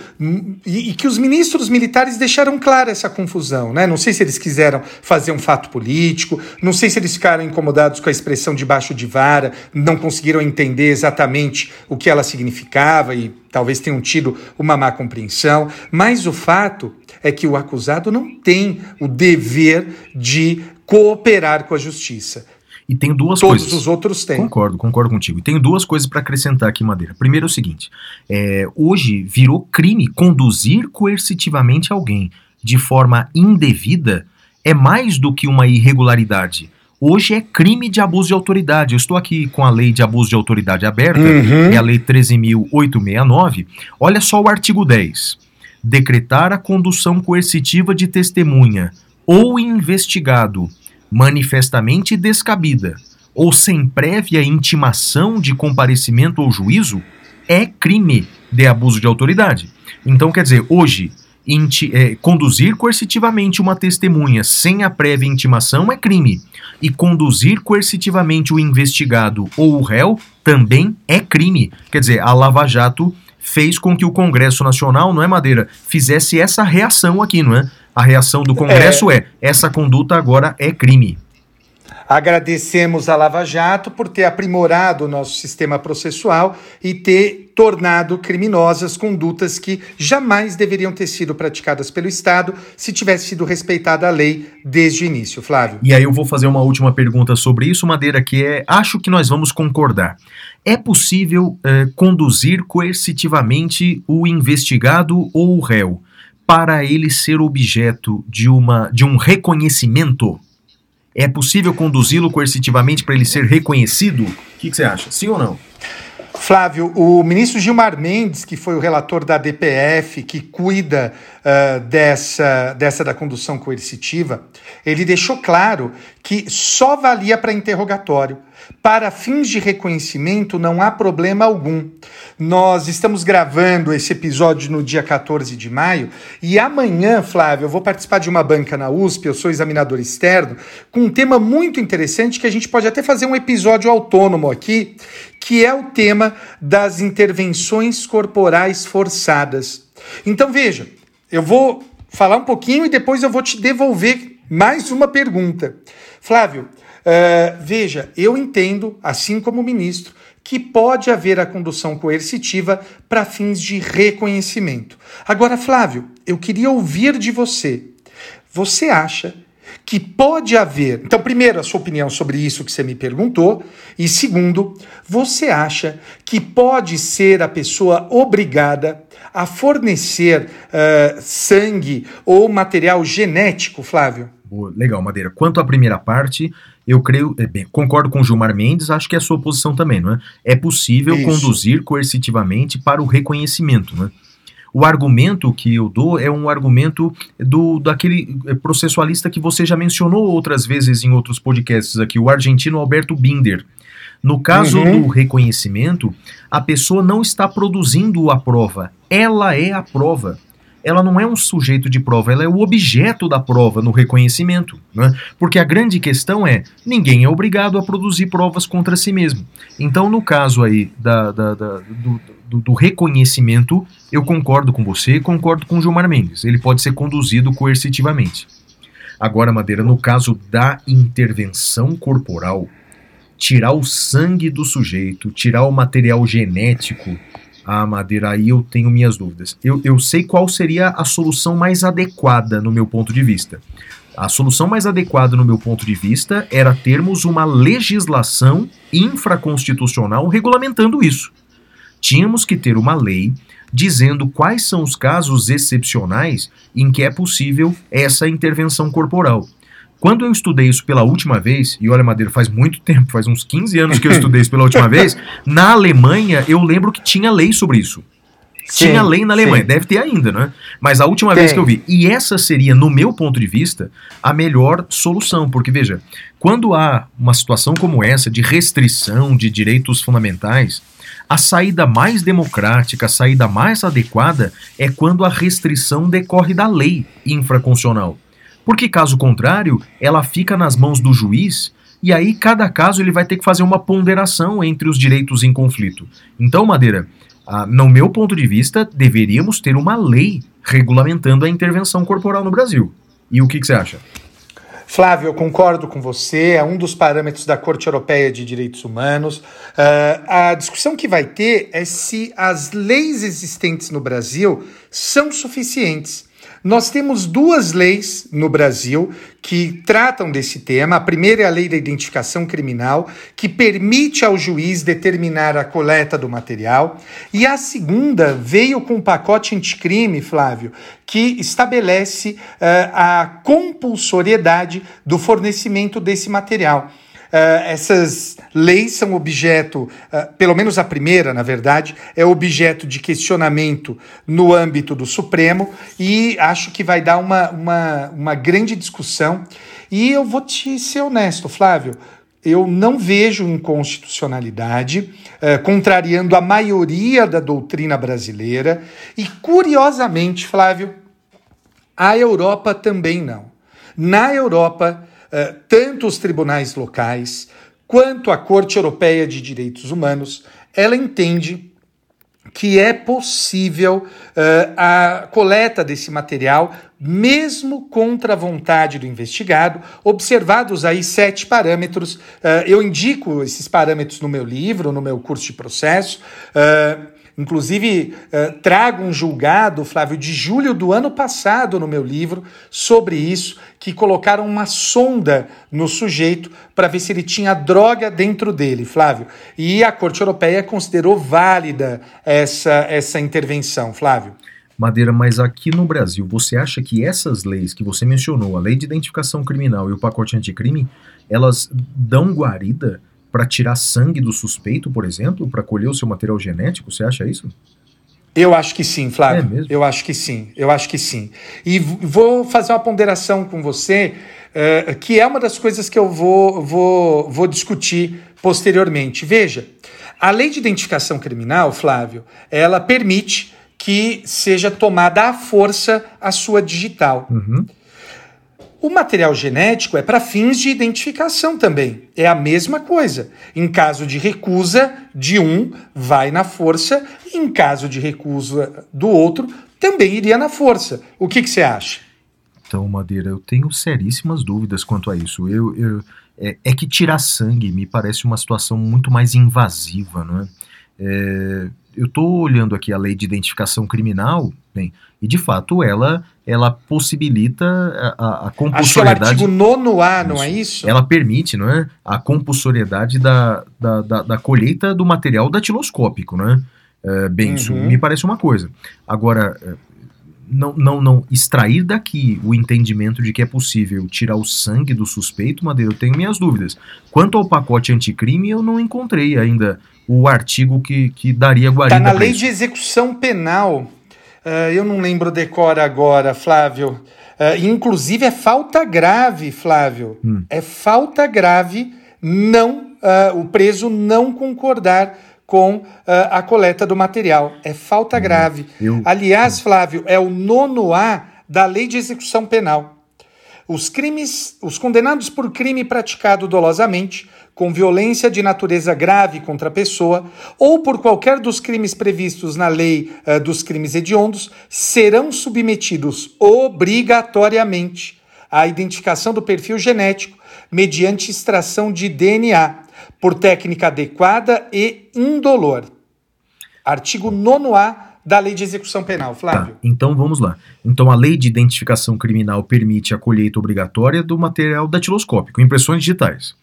E, que os ministros militares deixaram clara essa confusão. Né? Não sei se eles quiseram fazer um fato político, não sei se eles ficaram incomodados com a expressão debaixo de vara, não conseguiram entender exatamente o que ela significava e talvez tenham tido uma má compreensão, mas o fato é que o acusado não tem o dever de cooperar com a justiça e tenho duas Todos coisas. Todos os outros têm. Concordo, concordo contigo. E tenho duas coisas para acrescentar aqui, Madeira. Primeiro é o seguinte: é, hoje virou crime conduzir coercitivamente alguém de forma indevida é mais do que uma irregularidade. Hoje é crime de abuso de autoridade. Eu estou aqui com a lei de abuso de autoridade aberta, uhum. é a lei 13.869. Olha só o artigo 10. Decretar a condução coercitiva de testemunha ou investigado manifestamente descabida ou sem prévia intimação de comparecimento ou juízo, é crime de abuso de autoridade. Então, quer dizer, hoje, inti, é, conduzir coercitivamente uma testemunha sem a prévia intimação é crime. E conduzir coercitivamente o investigado ou o réu também é crime. Quer dizer, a Lava Jato fez com que o Congresso Nacional, não é Madeira, fizesse essa reação aqui, não é? A reação do Congresso é, é essa conduta agora é crime. Agradecemos a Lava Jato por ter aprimorado o nosso sistema processual e ter tornado criminosas condutas que jamais deveriam ter sido praticadas pelo Estado se tivesse sido respeitada a lei desde o início, Flávio. E aí eu vou fazer uma última pergunta sobre isso, Madeira, que é: acho que nós vamos concordar. É possível eh, conduzir coercitivamente o investigado ou o réu para ele ser objeto de, uma, de um reconhecimento? É possível conduzi-lo coercitivamente para ele ser reconhecido? O que, que você acha? Sim ou não? Flávio, o ministro Gilmar Mendes, que foi o relator da DPF, que cuida uh, dessa, dessa da condução coercitiva, ele deixou claro que só valia para interrogatório. Para fins de reconhecimento, não há problema algum. Nós estamos gravando esse episódio no dia 14 de maio e amanhã, Flávio, eu vou participar de uma banca na USP, eu sou examinador externo, com um tema muito interessante que a gente pode até fazer um episódio autônomo aqui, que é o tema das intervenções corporais forçadas. Então veja, eu vou falar um pouquinho e depois eu vou te devolver mais uma pergunta. Flávio, uh, veja, eu entendo, assim como o ministro, que pode haver a condução coercitiva para fins de reconhecimento. Agora, Flávio, eu queria ouvir de você. Você acha que pode haver. Então, primeiro, a sua opinião sobre isso que você me perguntou. E segundo, você acha que pode ser a pessoa obrigada a fornecer uh, sangue ou material genético, Flávio? Boa, legal, Madeira. Quanto à primeira parte, eu creio, é, bem, concordo com o Gilmar Mendes, acho que é a sua posição também, não é? É possível Isso. conduzir coercitivamente para o reconhecimento, não é? O argumento que eu dou é um argumento do daquele eh, processualista que você já mencionou outras vezes em outros podcasts aqui, o argentino Alberto Binder. No caso uhum. do reconhecimento, a pessoa não está produzindo a prova, ela é a prova. ela não é um sujeito de prova, ela é o objeto da prova no reconhecimento. Né? Porque a grande questão é: ninguém é obrigado a produzir provas contra si mesmo. Então, no caso aí da, da, da do, do, do, reconhecimento, eu concordo com você, concordo com o Gilmar Mendes. Ele pode ser conduzido coercitivamente. Agora, Madeira, no caso da intervenção corporal, tirar o sangue do sujeito, tirar o material genético, ah, Madeira, aí eu tenho minhas dúvidas. Eu, eu sei qual seria a solução mais adequada no meu ponto de vista. A solução mais adequada, no meu ponto de vista, era termos uma legislação infraconstitucional regulamentando isso. Tínhamos que ter uma lei dizendo quais são os casos excepcionais em que é possível essa intervenção corporal. Quando eu estudei isso pela última vez, e olha, Madeira, faz muito tempo, faz uns 15 anos que eu estudei isso pela última vez, na Alemanha eu lembro que tinha lei sobre isso. Sim, tinha lei na Alemanha, sim. deve ter ainda, né? Mas a última Tem. vez que eu vi. E essa seria, no meu ponto de vista, a melhor solução, porque veja, quando há uma situação como essa de restrição de direitos fundamentais, a saída mais democrática, a saída mais adequada é quando a restrição decorre da lei infraconstitucional. Porque caso contrário, ela fica nas mãos do juiz e aí cada caso ele vai ter que fazer uma ponderação entre os direitos em conflito. Então, Madeira, ah, no meu ponto de vista, deveríamos ter uma lei regulamentando a intervenção corporal no Brasil. E o que, que você acha? Flávio, eu concordo com você, é um dos parâmetros da Corte Europeia de Direitos Humanos. Uh, a discussão que vai ter é se as leis existentes no Brasil são suficientes. Nós temos duas leis no Brasil que tratam desse tema. A primeira é a Lei da Identificação Criminal, que permite ao juiz determinar a coleta do material. E a segunda veio com um pacote anticrime, Flávio, que estabelece uh, a compulsoriedade do fornecimento desse material. Uh, essas leis são objeto, uh, pelo menos a primeira, na verdade, é objeto de questionamento no âmbito do Supremo e acho que vai dar uma, uma, uma grande discussão. E eu vou te ser honesto, Flávio. Eu não vejo inconstitucionalidade, uh, contrariando a maioria da doutrina brasileira, e curiosamente, Flávio, a Europa também não. Na Europa, eh, tanto os tribunais locais quanto a Corte Europeia de Direitos Humanos, ela entende que é possível uh, a coleta desse material, mesmo contra a vontade do investigado, observados aí sete parâmetros. Uh, eu indico esses parâmetros no meu livro, no meu curso de processo. Uh, Inclusive, uh, trago um julgado, Flávio, de julho do ano passado no meu livro sobre isso, que colocaram uma sonda no sujeito para ver se ele tinha droga dentro dele, Flávio. E a Corte Europeia considerou válida essa, essa intervenção, Flávio. Madeira, mas aqui no Brasil, você acha que essas leis que você mencionou, a lei de identificação criminal e o pacote anticrime, elas dão guarida para tirar sangue do suspeito, por exemplo, para colher o seu material genético? Você acha isso? Eu acho que sim, Flávio. É eu acho que sim. Eu acho que sim. E vou fazer uma ponderação com você, uh, que é uma das coisas que eu vou, vou, vou discutir posteriormente. Veja, a lei de identificação criminal, Flávio, ela permite que seja tomada à força a sua digital. Uhum. O material genético é para fins de identificação também. É a mesma coisa. Em caso de recusa de um, vai na força. Em caso de recusa do outro, também iria na força. O que, que você acha? Então, Madeira, eu tenho seríssimas dúvidas quanto a isso. Eu, eu é, é, que tirar sangue me parece uma situação muito mais invasiva, não é? é eu estou olhando aqui a lei de identificação criminal, bem, e de fato ela ela possibilita a, a compulsoriedade. Acho que é o artigo 9A, não é isso? Ela permite, não é? A compulsoriedade da, da, da, da colheita do material datiloscópico, não é? é bem, uhum. isso me parece uma coisa. Agora, é, não, não, não extrair daqui o entendimento de que é possível tirar o sangue do suspeito, Madeira, eu tenho minhas dúvidas. Quanto ao pacote anticrime, eu não encontrei ainda o artigo que, que daria guarida. Está na lei isso. de execução penal Uh, eu não lembro decora agora, Flávio. Uh, inclusive é falta grave, Flávio. Hum. É falta grave não uh, o preso não concordar com a coleta do material. É falta grave. eu- Aliás, Flávio, é o nono A da Lei de Execução Penal. Os crimes, os condenados por crime praticado dolosamente, com violência de natureza grave contra a pessoa, ou por qualquer dos crimes previstos na lei eh, dos crimes hediondos, serão submetidos obrigatoriamente à identificação do perfil genético mediante extração de DNA, por técnica adequada e indolor. Artigo 9A da Lei de Execução Penal, Tá, Flávio. então vamos lá. Então a lei de identificação criminal permite a colheita obrigatória do material datiloscópico, impressões digitais.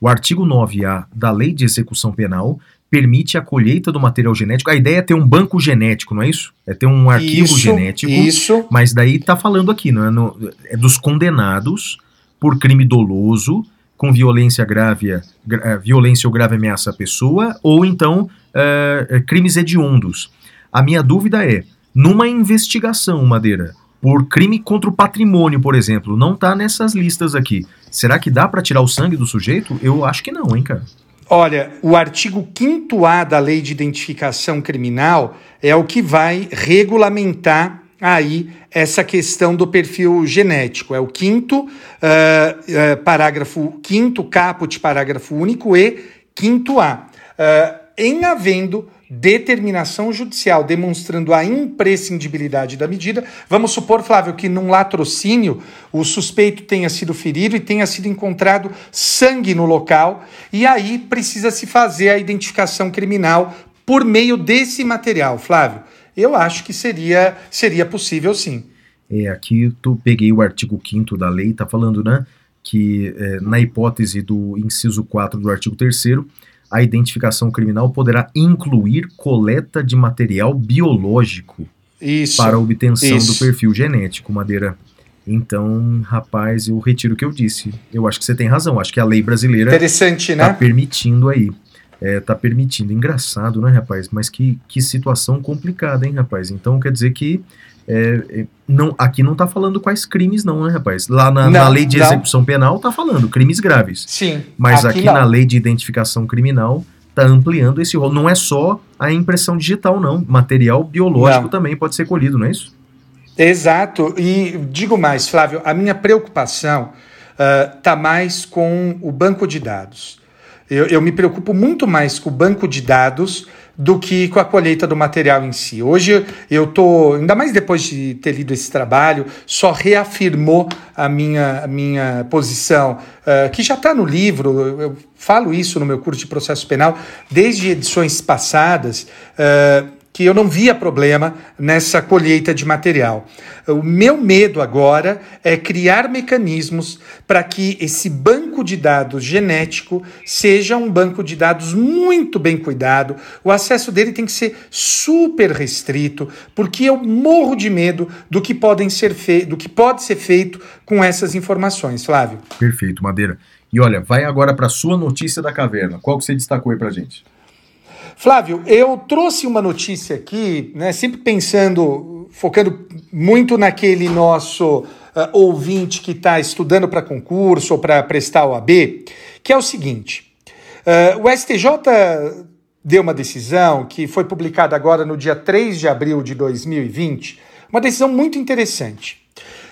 O artigo 9A da lei de execução penal permite a colheita do material genético. A ideia é ter um banco genético, não é isso? É ter um arquivo Isso, genético. Isso. Mas daí tá falando aqui, não é? No- é dos condenados por crime doloso, com violência grave, gra- eh, violência ou grave ameaça à pessoa, ou então eh, crimes hediondos. A minha dúvida é, numa investigação, Madeira, por crime contra o patrimônio, por exemplo, não tá nessas listas aqui. Será que dá para tirar o sangue do sujeito? Eu acho que não, hein, cara. Olha, o artigo 5A da Lei de Identificação Criminal é o que vai regulamentar aí essa questão do perfil genético. É o quinto ah, ah, parágrafo, quinto caput, parágrafo único e quinto A. Ah, em havendo determinação judicial demonstrando a imprescindibilidade da medida, vamos supor, Flávio, que num latrocínio o suspeito tenha sido ferido e tenha sido encontrado sangue no local, e aí precisa se fazer a identificação criminal por meio desse material, Flávio. Eu acho que seria, seria possível sim. É, aqui tu peguei o artigo 5 da lei, tá falando, né, que é, na hipótese do inciso 4 do artigo 3 a identificação criminal poderá incluir coleta de material biológico Isso. para a obtenção isso. do perfil genético, Madeira. Então, rapaz, eu retiro o que eu disse. Eu acho que você tem razão. Acho que a lei brasileira Interessante, tá né? permitindo aí. É, tá permitindo. Engraçado, né, rapaz? Mas que, que situação complicada, hein, rapaz? Então quer dizer que é, é, não, aqui não tá falando quais crimes, não, né, rapaz? Lá na, na Não, lei de não. execução penal tá falando crimes graves. Sim. Mas aqui, não. na lei de identificação criminal tá ampliando esse rol. Não é só a impressão digital, não. Material biológico Não. também pode ser colhido, não é isso? Exato. E digo mais, Flávio, a minha preocupação está mais com o banco de dados. Eu, eu me preocupo muito mais com o banco de dados do que com a colheita do material em si. Hoje eu tô, ainda mais depois de ter lido esse trabalho, só reafirmou a minha, a minha posição, eh, que já está no livro, eu, falo isso no meu curso de processo penal, desde edições passadas, eh, que eu não via problema nessa colheita de material. O meu medo agora é criar mecanismos para que esse banco de dados genético seja um banco de dados muito bem cuidado. O acesso dele tem que ser super restrito, porque eu morro de medo do que podem ser do que pode ser feito com essas informações, Flávio. Perfeito, Madeira. E olha, vai agora para sua notícia da caverna. Qual que você destacou aí pra gente? Flávio, eu trouxe uma notícia aqui, né, sempre pensando, focando muito naquele nosso uh, ouvinte que está estudando para concurso ou para prestar o AB, que é o seguinte: uh, o STJ deu uma decisão que foi publicada agora no dia 3 de abril de 2020, uma decisão muito interessante.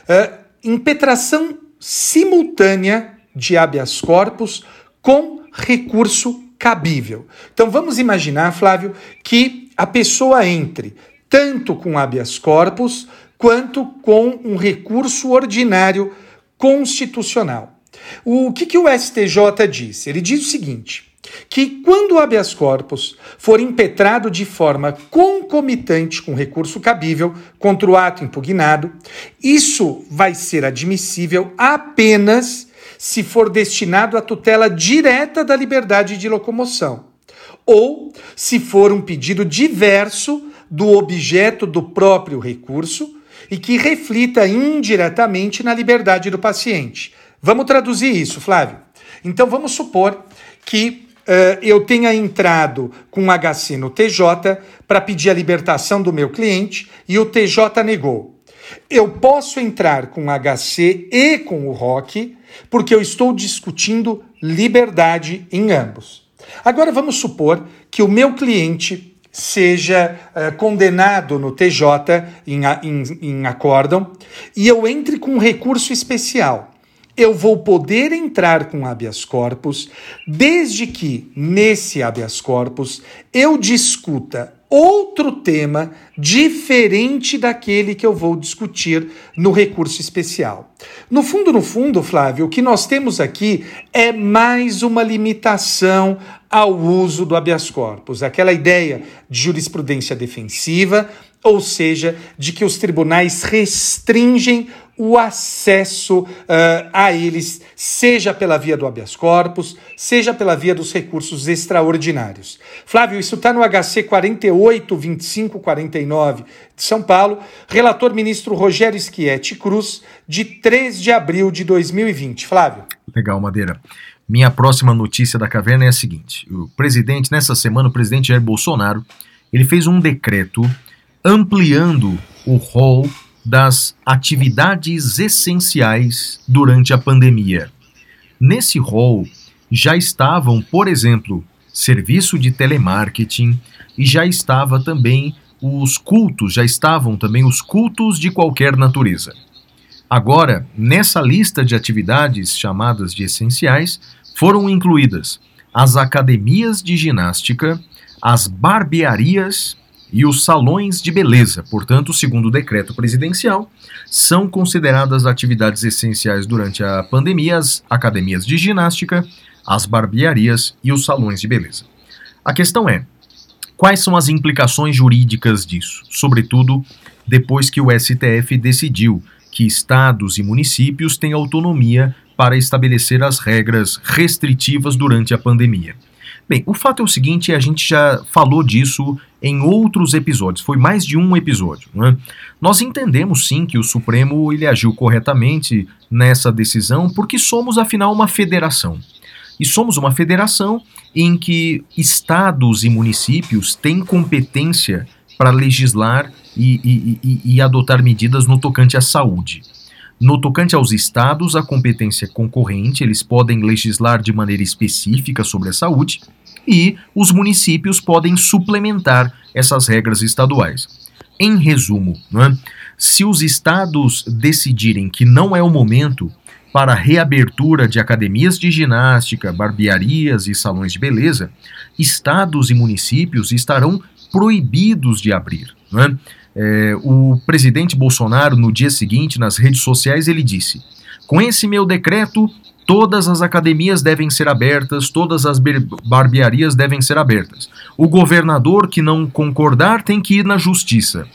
Uh, impetração simultânea de habeas corpus com recurso cabível. Então vamos imaginar, Flávio, que a pessoa entre tanto com habeas corpus quanto com um recurso ordinário constitucional. O que, que o STJ disse? Ele diz o seguinte: que quando o habeas corpus for impetrado de forma concomitante com recurso cabível contra o ato impugnado, isso vai ser admissível apenas se for destinado à tutela direta da liberdade de locomoção, ou se for um pedido diverso do objeto do próprio recurso e que reflita indiretamente na liberdade do paciente. Vamos traduzir isso, Flávio. Então vamos supor que uh, eu tenha entrado com HC no TJ para pedir a libertação do meu cliente e o TJ negou. Eu posso entrar com HC e com o ROC, porque eu estou discutindo liberdade em ambos. Agora vamos supor que o meu cliente seja uh, condenado no TJ em, em, em acórdão e eu entre com um recurso especial eu vou poder entrar com habeas corpus, desde que nesse habeas corpus eu discuta outro tema diferente daquele que eu vou discutir no recurso especial. No fundo, no fundo, Flávio, o que nós temos aqui é mais uma limitação ao uso do habeas corpus, aquela ideia de jurisprudência defensiva, ou seja, de que os tribunais restringem o acesso uh, a eles, seja pela via do habeas corpus, seja pela via dos recursos extraordinários. Flávio, isso está no HC 48 25 49 de São Paulo, relator ministro Rogério Schietti Cruz, de 3 de abril de 2020. Flávio. Legal, Madeira. Minha próxima notícia da caverna é a seguinte: o presidente, nessa semana, o presidente Jair Bolsonaro, ele fez um decreto ampliando o rol das atividades essenciais durante a pandemia. Nesse rol já estavam, por exemplo, serviço de telemarketing e já estava também os cultos, já estavam também os cultos de qualquer natureza. Agora, nessa lista de atividades chamadas de essenciais, foram incluídas as academias de ginástica, as barbearias e os salões de beleza, portanto, segundo o decreto presidencial, são consideradas atividades essenciais durante a pandemia as academias de ginástica, as barbearias e os salões de beleza. A questão é: quais são as implicações jurídicas disso, sobretudo depois que o STF decidiu que estados e municípios têm autonomia para estabelecer as regras restritivas durante a pandemia? Bem, o fato é o seguinte, a gente já falou disso em outros episódios, foi mais de um episódio. Né? Nós entendemos sim que o Supremo ele agiu corretamente nessa decisão porque somos afinal uma federação. E somos uma federação em que estados e municípios têm competência para legislar e, e, e, e adotar medidas no tocante à saúde. No tocante aos estados, a competência é concorrente, eles podem legislar de maneira específica sobre a saúde, e os municípios podem suplementar essas regras estaduais. Em resumo, é? se os estados decidirem que não é o momento para a reabertura de academias de ginástica, barbearias e salões de beleza, estados e municípios estarão proibidos de abrir. É? É, o presidente Bolsonaro, no dia seguinte, nas redes sociais, ele disse: Com esse meu decreto, Todas as academias devem ser abertas, todas as barbearias devem ser abertas. O governador que não concordar tem que ir na justiça.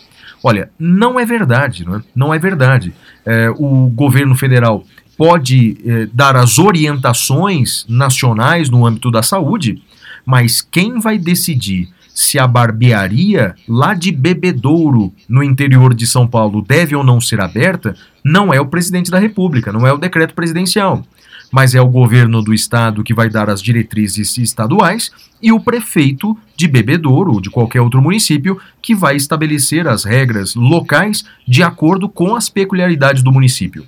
Olha, não é verdade, não é, não é verdade. É, o governo federal pode é, dar as orientações nacionais no âmbito da saúde, mas quem vai decidir se a barbearia lá de Bebedouro, no interior de São Paulo, deve ou não ser aberta, não é o presidente da República, não é o decreto presidencial mas é o governo do estado que vai dar as diretrizes estaduais e o prefeito de Bebedouro ou de qualquer outro município que vai estabelecer as regras locais de acordo com as peculiaridades do município.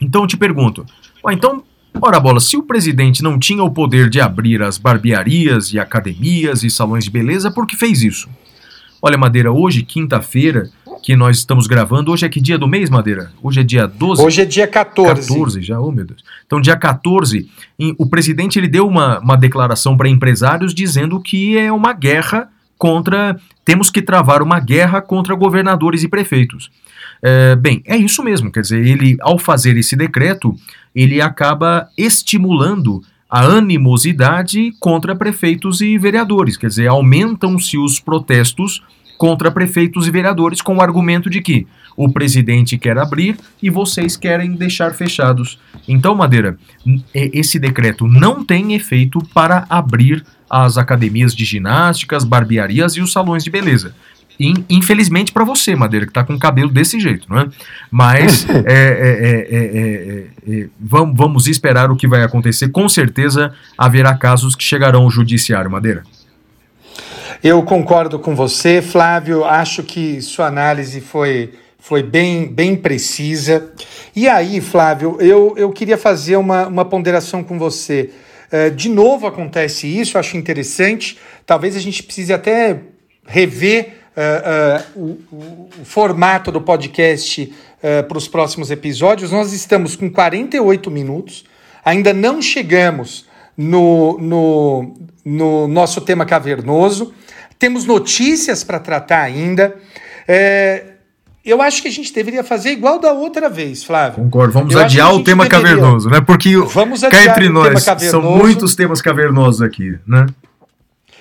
Então eu te pergunto, então, ora bola, se o presidente não tinha o poder de abrir as barbearias e academias e salões de beleza, por que fez isso? Olha, Madeira, hoje, quinta-feira, que nós estamos gravando. Hoje é que dia do mês, Madeira? Hoje é dia 12? Hoje é dia 14. 14 já, oh meu Deus. Então, dia 14, em, o presidente ele deu uma, uma declaração para empresários dizendo que é uma guerra contra. Temos que travar uma guerra contra governadores e prefeitos. É, bem, é isso mesmo. Quer dizer, ele, ao fazer esse decreto, ele acaba estimulando a animosidade contra prefeitos e vereadores. Quer dizer, aumentam-se os protestos contra prefeitos e vereadores com o argumento de que o presidente quer abrir e vocês querem deixar fechados. Então, Madeira, esse decreto não tem efeito para abrir as academias de ginástica, as barbearias e os salões de beleza. Infelizmente para você, Madeira, que está com o cabelo desse jeito, não é? Mas é, é, é, vamos, vamos esperar o que vai acontecer. Com certeza haverá casos que chegarão ao judiciário, Madeira. Eu concordo com você, Flávio. Acho que sua análise foi, foi bem, bem precisa. E aí, Flávio, eu, eu queria fazer uma, uma ponderação com você. Uh, de novo acontece isso, acho interessante. Talvez a gente precise até rever uh, uh, o, o, o, formato do podcast para os próximos episódios. Nós estamos com 48 minutos, ainda não chegamos no, no, no nosso tema cavernoso. Temos notícias para tratar ainda. É, eu acho que a gente deveria fazer igual da outra vez, Flávio. Concordo. Vamos eu adiar o tema deveria... cavernoso, né? Porque vamos cá entre nós são muitos temas cavernosos aqui, né?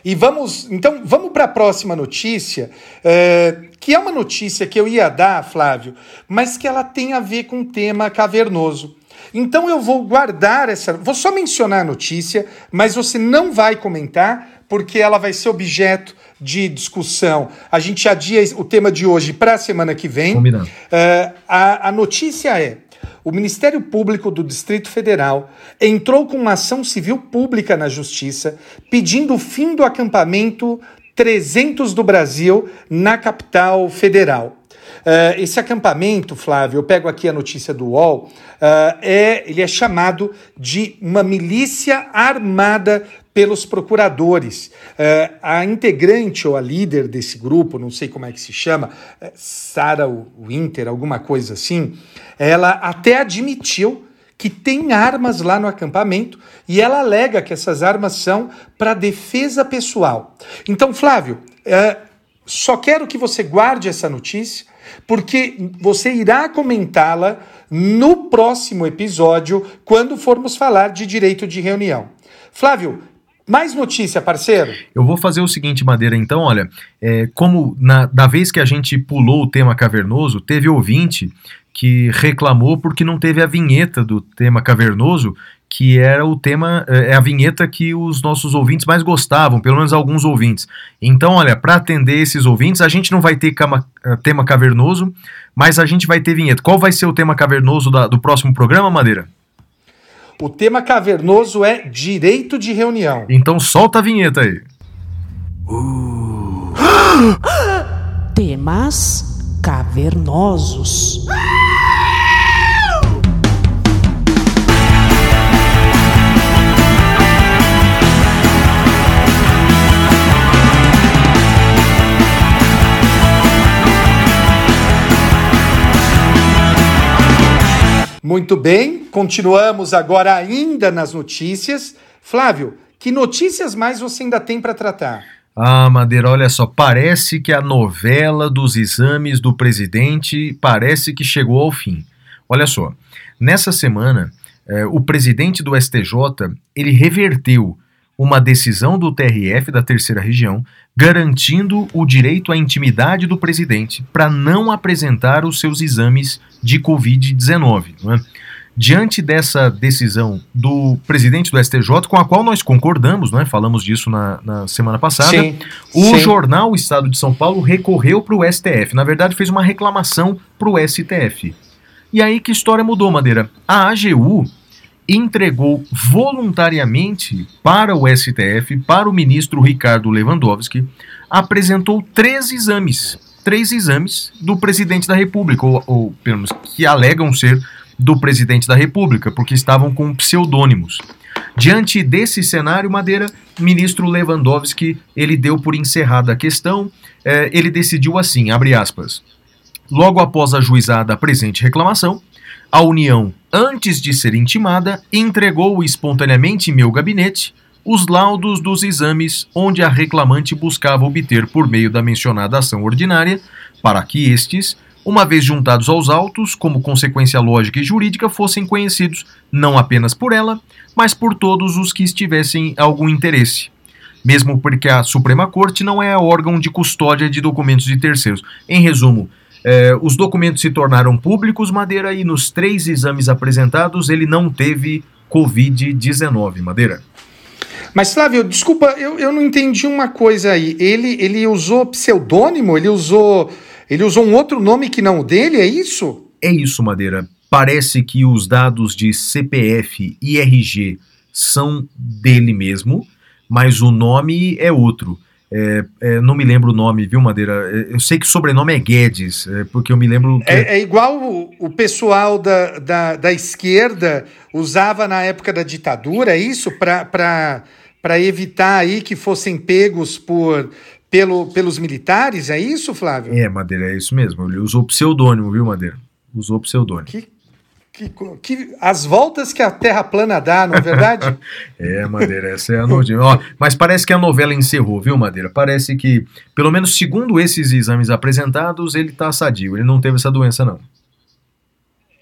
E vamos, então, vamos para a próxima notícia, é, que é uma notícia que eu ia dar, Flávio, mas que ela tem a ver com o tema cavernoso. Então eu vou guardar essa. Vou só mencionar a notícia, mas você não vai comentar, porque ela vai ser objeto de discussão. A gente adia o tema de hoje para a semana que vem. Combinado. Uh, a, a notícia é: o Ministério Público do Distrito Federal entrou com uma ação civil pública na Justiça pedindo o fim do acampamento 300 do Brasil na capital federal. Uh, esse acampamento, Flávio, eu pego aqui a notícia do UOL, uh, é, ele é chamado de uma milícia armada pelos procuradores. Uh, a integrante ou a líder desse grupo, não sei como é que se chama, Sara Winter, alguma coisa assim, ela até admitiu que tem armas lá no acampamento e ela alega que essas armas são para defesa pessoal. Então, Flávio, só quero que você guarde essa notícia porque você irá comentá-la no próximo episódio, quando formos falar de direito de reunião. Flávio, mais notícia, parceiro? Eu vou fazer o seguinte, Madeira, então, olha, é, como na, da vez que a gente pulou o tema cavernoso, teve ouvinte que reclamou porque não teve a vinheta do tema cavernoso que era o tema, é, é a vinheta que os nossos ouvintes mais gostavam, pelo menos alguns ouvintes. Então, olha, para atender esses ouvintes, a gente não vai ter cama, é, tema cavernoso, mas a gente vai ter vinheta. Qual vai ser o tema cavernoso da, do próximo programa, Madeira? O tema cavernoso é direito de reunião. Então solta a vinheta aí. Uh. Temas cavernosos. Muito bem, continuamos agora ainda nas notícias. Flávio, que notícias mais você ainda tem para tratar? Ah, Madeira, olha só, parece que a novela dos exames do presidente parece que chegou ao fim. Olha só, nessa semana, eh, o presidente do STJ ele reverteu uma decisão do TRF da terceira região garantindo o direito à intimidade do presidente para não apresentar os seus exames de Covid-19. É? Diante dessa decisão do presidente do STJ, com a qual nós concordamos, é? falamos disso na, na semana passada, sim, o sim. jornal Estado de São Paulo recorreu para o STF. Na verdade, fez uma reclamação para o STF. E aí que história mudou, Madeira? A AGU entregou voluntariamente para o STF, para o ministro Ricardo Lewandowski, apresentou três exames, três exames do presidente da República, ou, ou pelo menos que alegam ser do presidente da República, porque estavam com pseudônimos. Diante desse cenário, Madeira, ministro Lewandowski, ele deu por encerrada a questão, eh, ele decidiu assim, abre aspas, logo após a juizada presente reclamação, a União, antes de ser intimada, entregou espontaneamente em meu gabinete os laudos dos exames onde a reclamante buscava obter por meio da mencionada ação ordinária, para que estes, uma vez juntados aos autos, como consequência lógica e jurídica, fossem conhecidos não apenas por ela, mas por todos os que estivessem algum interesse. Mesmo porque a Suprema Corte não é órgão de custódia de documentos de terceiros. Em resumo, é, os documentos se tornaram públicos, Madeira, e nos três exames apresentados ele não teve Covid-19, Madeira. Mas, Flávio, desculpa, eu, eu não entendi uma coisa aí. Ele, ele usou pseudônimo? Ele usou, ele usou um outro nome que não o dele? É isso? É isso, Madeira. Parece que os dados de CPF e RG são dele mesmo, mas o nome é outro. É, é, não me lembro o nome, viu, Madeira? É, eu sei que o sobrenome é Guedes, é, porque eu me lembro. Que... É, é, igual o, o pessoal da, da, da, esquerda usava na época da ditadura, é isso? Para evitar aí que fossem pegos por, pelo, pelos militares, é isso, Flávio? É, Madeira, é isso mesmo. Ele usou pseudônimo, viu, Madeira? Usou pseudônimo. Que que, que, as voltas que a Terra plana dá, não é verdade? é, Madeira, essa é a. Ó, mas parece que a novela encerrou, viu, Madeira? Parece que, pelo menos segundo esses exames apresentados, ele tá sadio. Ele não teve essa doença, não.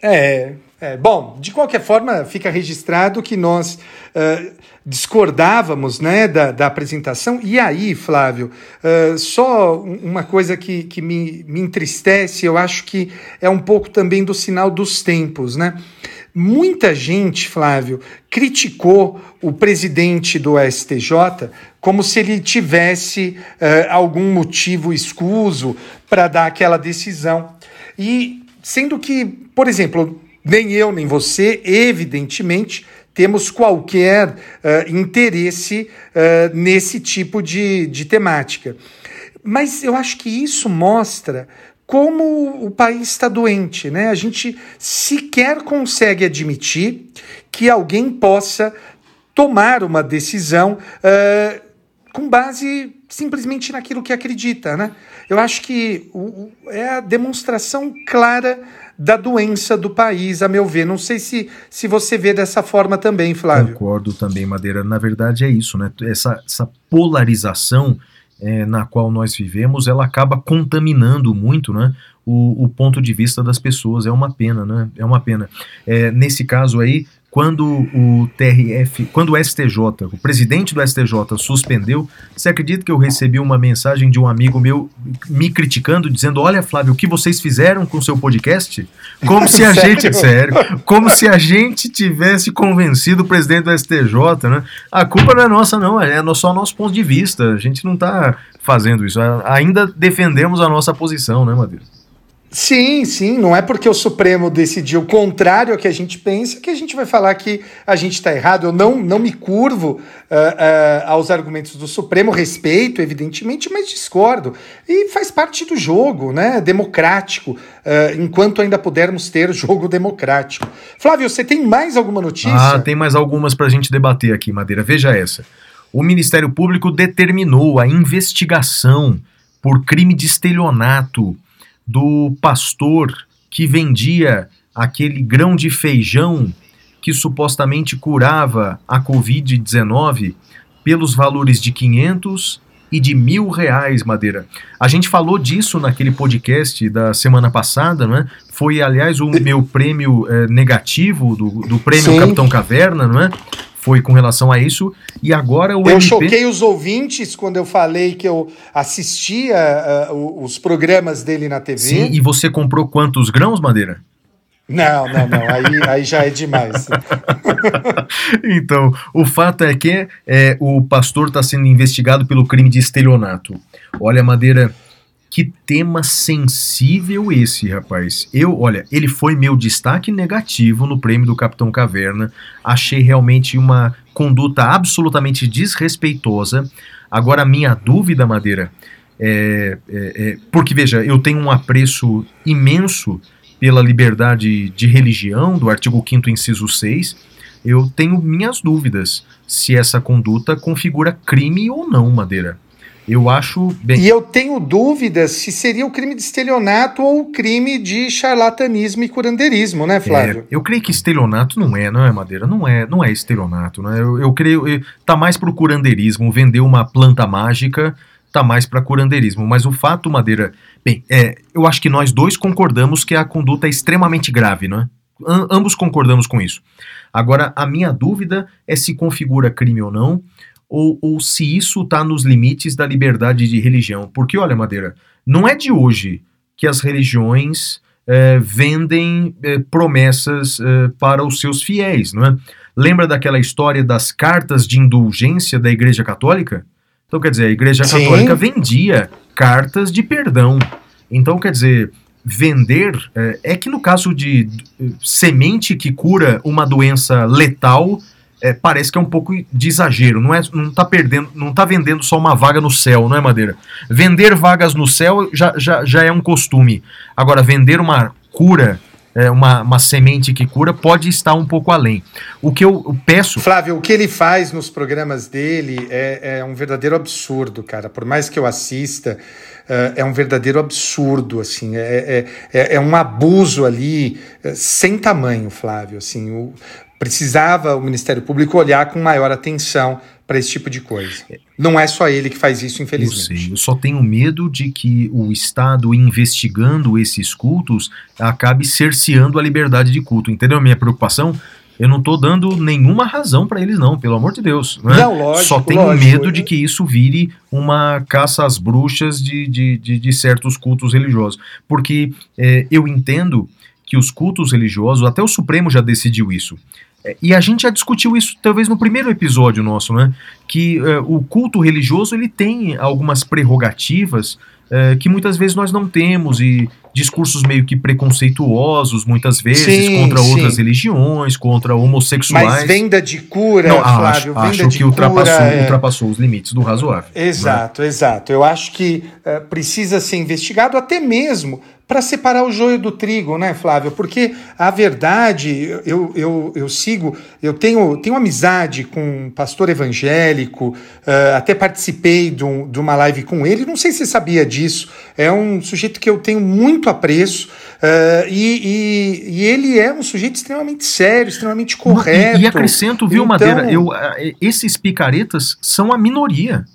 É, é, bom, de qualquer forma, fica registrado que nós uh, discordávamos né, da, da, apresentação. E aí, Flávio, uh, só uma coisa que, que me, me entristece, eu acho que é um pouco também do sinal dos tempos. Né? Muita gente, Flávio, criticou o presidente do STJ como se ele tivesse uh, algum motivo escuso para dar aquela decisão. E sendo que, por exemplo, nem eu, nem você, evidentemente, temos qualquer uh, interesse uh, nesse tipo de, de temática. Mas eu acho que isso mostra como o país está doente, né? A gente sequer consegue admitir que alguém possa tomar uma decisão uh, com base simplesmente naquilo que acredita, né? Eu acho que o, o, é a demonstração clara da doença do país, a meu ver. Não sei se, se você vê dessa forma também, Flávio. Concordo também, Madeira. Na verdade é isso, né? Essa, essa polarização é, na qual nós vivemos, ela acaba contaminando muito, né? O, o, ponto de vista das pessoas. É uma pena, né? É uma pena. É, nesse caso aí, quando o TRF, quando o STJ, o presidente do STJ suspendeu, você acredita que eu recebi uma mensagem de um amigo meu me criticando, dizendo: Olha, Flávio, o que vocês fizeram com o seu podcast? Como se a gente. Sério, como se a gente tivesse convencido o presidente do STJ, né? A culpa não é nossa, não, é só o nosso ponto de vista. A gente não está fazendo isso. Ainda defendemos a nossa posição, né, Matheus? Sim, sim, não é porque o Supremo decidiu o contrário ao que a gente pensa que a gente vai falar que a gente está errado. Eu não, não me curvo uh, uh, aos argumentos do Supremo, respeito, evidentemente, mas discordo. E faz parte do jogo, né? Democrático, uh, enquanto ainda pudermos ter jogo democrático. Flávio, você tem mais alguma notícia? Ah, tem mais algumas para a gente debater aqui, Madeira. Veja essa. O Ministério Público determinou a investigação por crime de estelionato do pastor que vendia aquele grão de feijão que supostamente curava a Covid-19 pelos valores de 500 e de mil reais, Madeira. A gente falou disso naquele podcast da semana passada, não é? Foi, aliás, o meu prêmio é, negativo do, do prêmio Sim. Capitão Caverna, não é? Foi com relação a isso. E agora o Eu MP... choquei os ouvintes quando eu falei que eu assistia uh, os programas dele na TV. Sim, e você comprou quantos grãos, Madeira? Não, não, não. Aí, aí já é demais. então, o fato é que é, o pastor está sendo investigado pelo crime de estelionato. Olha, Madeira, que tema sensível esse, rapaz. Eu, olha, ele foi meu destaque negativo no prêmio do Capitão Caverna. Achei realmente uma conduta absolutamente desrespeitosa. Agora, minha dúvida, Madeira, é, é, é, porque veja, eu tenho um apreço imenso pela liberdade de religião, do artigo 5 inciso 6. Eu tenho minhas dúvidas se essa conduta configura crime ou não, Madeira. Eu acho bem. E eu tenho dúvidas se seria o crime de estelionato ou o crime de charlatanismo e curandeirismo, né, Flávio? É, eu creio que estelionato não é, não é, Madeira? Não é, não é estelionato, né? Eu, eu creio. Eu, tá mais pro curandeirismo. Vender uma planta mágica tá mais para curandeirismo. Mas o fato, Madeira. Bem, é, eu acho que nós dois concordamos que a conduta é extremamente grave, não é? ambos concordamos com isso. Agora, a minha dúvida é se configura crime ou não ou, ou se isso está nos limites da liberdade de religião. Porque, olha, Madeira, não é de hoje que as religiões é, vendem é, promessas é, para os seus fiéis, não é? Lembra daquela história das cartas de indulgência da Igreja Católica? Então, quer dizer, a Igreja Sim. Católica vendia cartas de perdão. Então, quer dizer, vender é que no caso de semente que cura uma doença letal, é, parece que é um pouco de exagero. Não é, não tá perdendo, não tá vendendo só uma vaga no céu, não é Madeira? Vender vagas no céu já, já, já é um costume. Agora vender uma cura é, uma, uma semente que cura, pode estar um pouco além. O que eu peço. Flávio, o que ele faz nos programas dele é, é um verdadeiro absurdo, cara. Por mais que eu assista, é, é um verdadeiro absurdo, assim. É, é, é, é um abuso ali é, sem tamanho, Flávio. Assim, o, precisava o Ministério Público olhar com maior atenção para esse tipo de coisa. Não é só ele que faz isso, infelizmente. Eu sei, eu só tenho medo de que o Estado, investigando esses cultos, acabe cerceando a liberdade de culto. Entendeu a minha preocupação? Eu não estou dando nenhuma razão para eles, não, pelo amor de Deus. Né? Não, lógico, Só tenho lógico. medo de que isso vire uma caça às bruxas de, de, de, de certos cultos religiosos. Porque é, eu entendo que os cultos religiosos, até o Supremo já decidiu isso. É, e a gente já discutiu isso talvez no primeiro episódio nosso, né? Que uh, o culto religioso ele tem algumas prerrogativas uh, que muitas vezes nós não temos e discursos meio que preconceituosos muitas vezes Sim, contra sim. outras religiões, contra homossexuais. Mas venda de cura, não, Flávio, acho, acho que cura. ultrapassou, é- ultrapassou os limites do razoável. né? Exato, exato. Eu acho que eh, precisa ser investigado até mesmo para separar o joio do trigo, né, Flávio? Porque a verdade, eu, eu, eu sigo, eu tenho, tenho amizade com um pastor evangélico, eh, até participei de, um- de uma live com ele, não sei se você sabia disso, é um sujeito que eu tenho muito apreço, eh, e, e, e ele é um sujeito extremamente sério, extremamente correto. E, e acrescento, viu, Então- Madeira? Eu, esses picaretas são a minoria.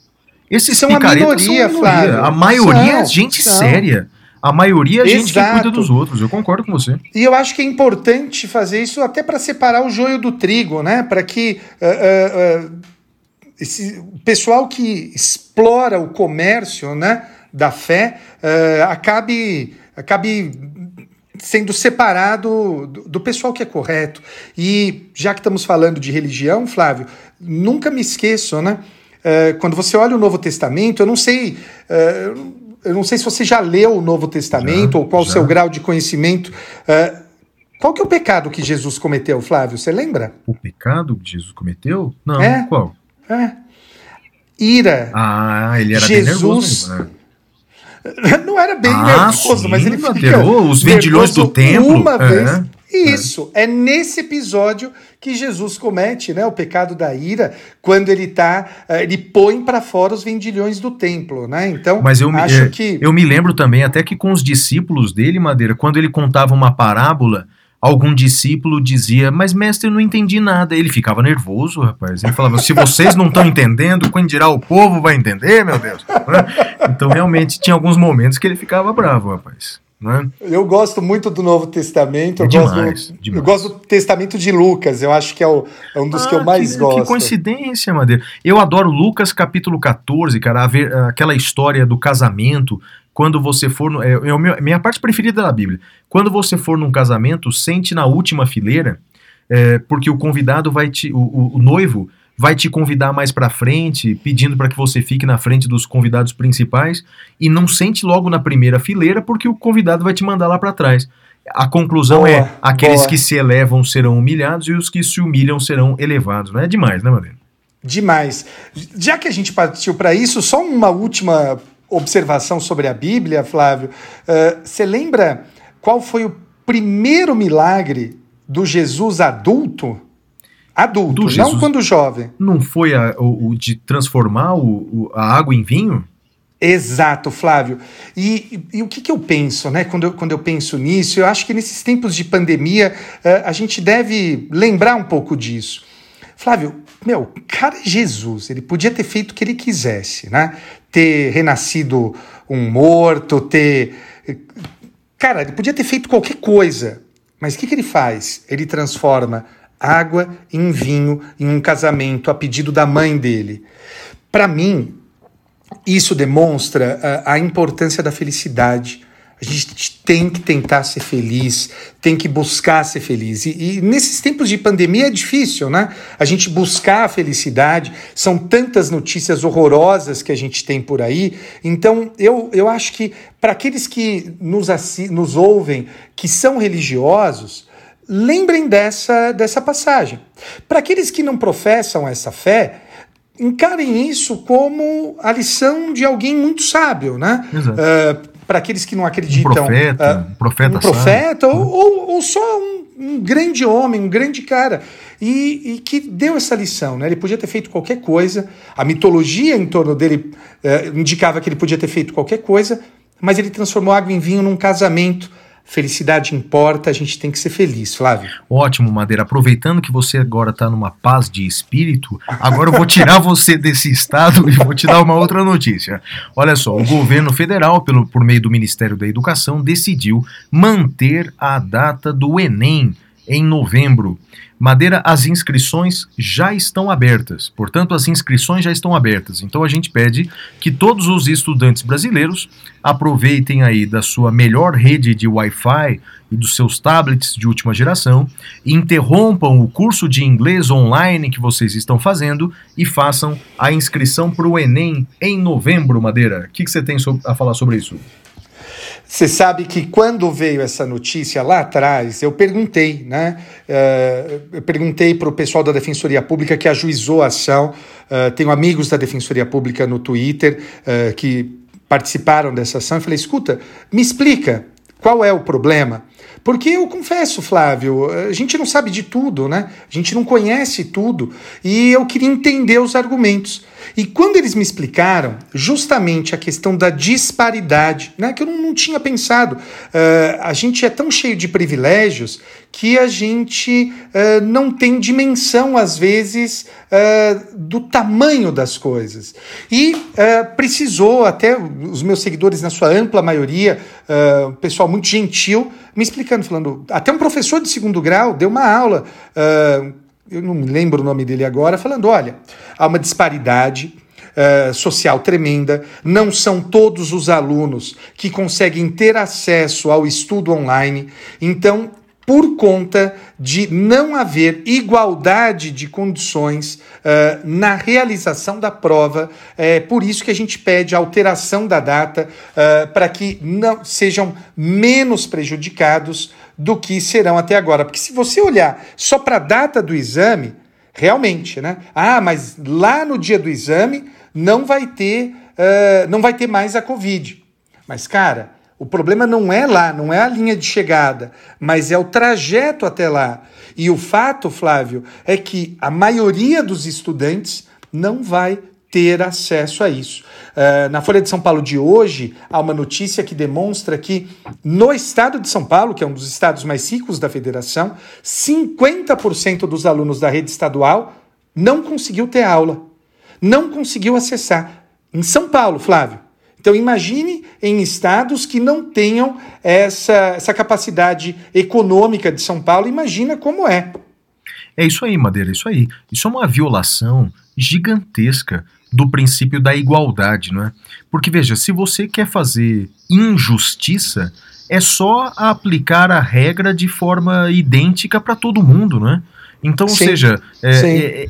Esses São a minoria, são a minoria. Flávio. A maioria é São, gente são. séria. A maioria é gente que Exato. cuida dos outros. Eu concordo com você. E eu acho que é importante fazer isso até para separar o joio do trigo, né? Para que ah, ah, esse o pessoal que explora o comércio, né, da fé, ah, acabe acabe sendo separado do, do pessoal que é correto. E já que estamos falando de religião, Flávio, nunca me esqueço, né? ah, quando você olha o Novo Testamento, eu não sei. ah, eu não sei se você já leu o Novo Testamento Já, ou qual o seu grau de conhecimento. ah, qual que é o pecado que Jesus cometeu, Flávio? Você lembra? O pecado que Jesus cometeu? Não, É? qual? É. Ira. Ah, ele era bem Jesus- nervoso. mesmo, né? Não era bem Ah, nervoso, sim, mas ele fica os vendilhões do nervoso templo, Uma é, vez. É. Isso, é. nesse episódio que Jesus comete, né, o pecado da ira, quando ele tá, eh, ele põe para fora os vendilhões do templo, né? Então, Mas eu, me- acho é, que eu me lembro também, até que com os discípulos dele, Madeira, quando ele contava uma parábola, algum discípulo dizia, mas mestre, eu não entendi nada. Ele ficava nervoso, rapaz. Ele falava, se vocês não estão entendendo, quando dirá o povo vai entender, meu Deus. Então, realmente, tinha alguns momentos que ele ficava bravo, rapaz. Né? Eu gosto muito do Novo Testamento. Eu, É gosto, demais, do, demais. eu gosto do Testamento de Lucas. Eu acho que é, o- é um dos que eu Ah, mais que, gosto. Que coincidência, Madeira. Eu adoro Lucas capítulo 14, cara, ver- aquela história do casamento. Quando você for. No, é, é meu- minha parte preferida da Bíblia. Quando você for num casamento, sente na última fileira, é, porque o convidado vai te. O, o- o noivo vai te convidar mais pra frente, pedindo para que você fique na frente dos convidados principais, e não sente logo na primeira fileira, porque o convidado vai te mandar lá pra trás. A conclusão Boa, é: aqueles boa. que se elevam serão humilhados e os que se humilham serão elevados. Não é demais, né, Madeira? Demais. Já que a gente partiu para isso, só uma última observação sobre a Bíblia, Flávio. Eh, Você lembra qual foi o primeiro milagre do Jesus adulto? Adulto, não Jesus- quando jovem. Não foi a- o, o de transformar o- o- a água em vinho? Exato, Flávio. E, e- e o que, que eu penso, né? Quando eu, quando eu penso nisso, eu acho que nesses tempos de pandemia eh, a gente deve lembrar um pouco disso. Flávio, meu, cara é Jesus, ele podia ter feito o que ele quisesse, né? Ter renascido um morto, ter. Cara, ele podia ter feito qualquer coisa. Mas o que, que ele faz? Ele transforma água em vinho em um casamento a pedido da mãe dele. Para mim, isso demonstra ah, a importância da felicidade. A gente tem que tentar ser feliz, tem que buscar ser feliz. E, e nesses tempos de pandemia é difícil, né? A gente buscar a felicidade, são tantas notícias horrorosas que a gente tem por aí. Então, eu, eu acho que para aqueles que nos, nos ouvem, que são religiosos, lembrem dessa, dessa passagem. Para aqueles que não professam essa fé, encarem isso como a lição de alguém muito sábio, né? Uh, Para aqueles que não acreditam. Um profeta, uh, um profeta, um profeta ou, ou, ou, só um, um, grande homem, um grande cara. E, e, que deu essa lição, né? Ele podia ter feito qualquer coisa, a mitologia em torno dele uh, indicava que ele podia ter feito qualquer coisa, mas ele transformou água em vinho num casamento Felicidade importa, a gente tem que ser feliz, Flávio. Ótimo, Madeira. Aproveitando que você agora está numa paz de espírito, agora eu vou tirar você desse estado e vou te dar uma outra notícia. Olha só, o governo federal, pelo, por meio do Ministério da Educação, decidiu manter a data do Enem em novembro. Madeira, as inscrições já estão abertas. Portanto, as inscrições já estão abertas. Então a gente pede que todos os estudantes brasileiros aproveitem aí da sua melhor rede de Wi-Fi e dos seus tablets de última geração, interrompam o curso de inglês online que vocês estão fazendo e façam a inscrição para o Enem em novembro, Madeira. O que, que você tem a falar sobre isso? Você sabe que quando veio essa notícia lá atrás, eu perguntei, né? Uh, eu perguntei para o pessoal da Defensoria Pública que ajuizou a ação. Uh, tenho amigos da Defensoria Pública no Twitter uh, que participaram dessa ação. Eu falei: escuta, me explica qual é o problema. Porque eu confesso, Flávio, a gente não sabe de tudo, né? A gente não conhece tudo e eu queria entender os argumentos. E quando eles me explicaram justamente a questão da disparidade, né, que eu não, não tinha pensado, uh, a gente é tão cheio de privilégios que a gente uh, não tem dimensão, às vezes, uh, do tamanho das coisas. E precisou, até os meus seguidores, na sua ampla maioria, uh, pessoal muito gentil, me explicando, falando. Até um professor de segundo grau deu uma aula eu não me lembro o nome dele agora, falando: olha, há uma disparidade uh, social tremenda, não são todos os alunos que conseguem ter acesso ao estudo online, então. Por conta de não haver igualdade de condições uh, na realização da prova, é por isso que a gente pede a alteração da data uh, para que não sejam menos prejudicados do que serão até agora. Porque se você olhar só para a data do exame, realmente, né? Ah, mas lá no dia do exame não vai ter, uh, não vai ter mais a Covid. Mas, cara, o problema não é lá, não é a linha de chegada, mas é o trajeto até lá. E o fato, Flávio, é que a maioria dos estudantes não vai ter acesso a isso. Uh, na Folha de São Paulo de hoje, há uma notícia que demonstra que no estado de São Paulo, que é um dos estados mais ricos da federação, 50% dos alunos da rede estadual não conseguiu ter aula, não conseguiu acessar. Em São Paulo, Flávio. Então imagine em estados que não tenham essa, essa capacidade econômica de São Paulo, imagina como é. É isso aí, Madeira, é isso aí. Isso é uma violação gigantesca do princípio da igualdade, não é? Porque veja, se você quer fazer injustiça, é só aplicar a regra de forma idêntica para todo mundo, não é? Então, ou seja, é,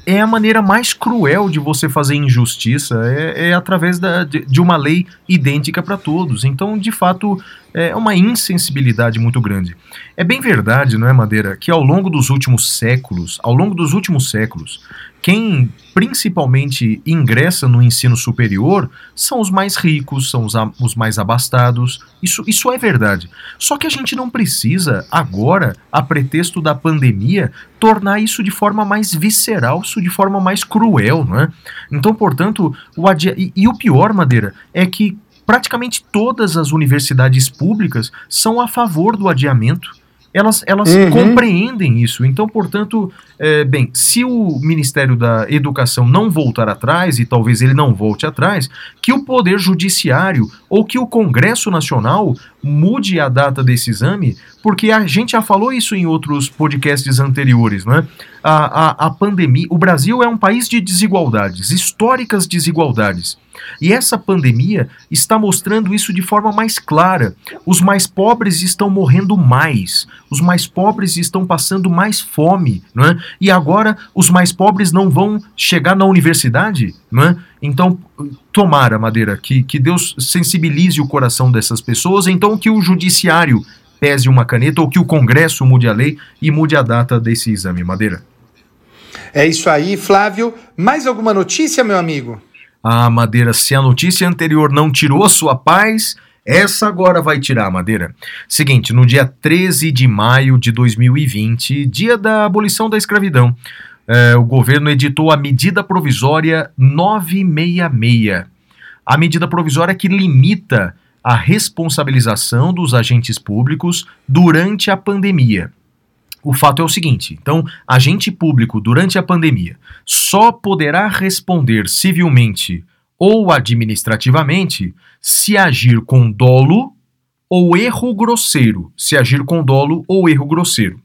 é, é, a maneira mais cruel de você fazer injustiça, é, é através da, de, de, uma lei idêntica para todos. Então, de fato, é uma insensibilidade muito grande. É bem verdade, não é, Madeira, que ao longo dos últimos séculos, ao longo dos últimos séculos, quem principalmente ingressa no ensino superior são os mais ricos, são os, os mais abastados. Isso, isso é verdade. Só que a gente não precisa, agora, a pretexto da pandemia, tornar isso de forma mais visceral, isso de forma mais cruel, não é? Então, portanto, o adia... e, e o pior, Madeira, é que praticamente todas as universidades públicas são a favor do adiamento elas, elas uhum. compreendem isso. Então, portanto, é, bem, se o Ministério da Educação não voltar atrás, e talvez ele não volte atrás, que o Poder Judiciário ou que o Congresso Nacional mude a data desse exame, porque a gente já falou isso em outros podcasts anteriores, não é? A, a, a pandemia. O Brasil é um país de desigualdades, históricas desigualdades. E essa pandemia está mostrando isso de forma mais clara. Os mais pobres estão morrendo mais, os mais pobres estão passando mais fome, não é? E agora os mais pobres não vão chegar na universidade, não é? Então, tomara, Madeira, que, que Deus sensibilize o coração dessas pessoas, então que o judiciário pese uma caneta ou que o Congresso mude a lei e mude a data desse exame, Madeira. É isso aí, Flávio. Mais alguma notícia, meu amigo? Ah, Madeira, se a notícia anterior não tirou sua paz, essa agora vai tirar, Madeira. Seguinte, no dia 13 de maio de 2020, dia da abolição da escravidão, eh, o governo editou a medida provisória 966. A medida provisória que limita a responsabilização dos agentes públicos durante a pandemia. O fato é o seguinte: então, agente público durante a pandemia só poderá responder civilmente ou administrativamente se agir com dolo ou erro grosseiro, se agir com dolo ou erro grosseiro.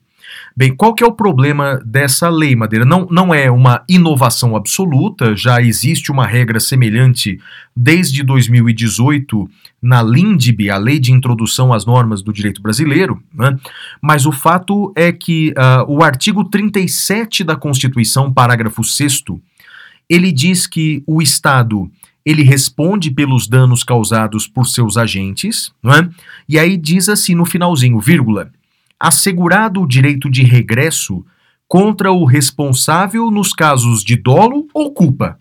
Bem, qual que é o problema dessa lei, Madeira? Não, não é uma inovação absoluta, já existe uma regra semelhante desde 2018 na LINDB, a Lei de Introdução às Normas do Direito Brasileiro, né? mas o fato é que uh, o artigo 37 da Constituição, parágrafo 6 ele diz que o Estado ele responde pelos danos causados por seus agentes, não é? e aí diz assim no finalzinho, vírgula, assegurado o direito de regresso contra o responsável nos casos de dolo ou culpa.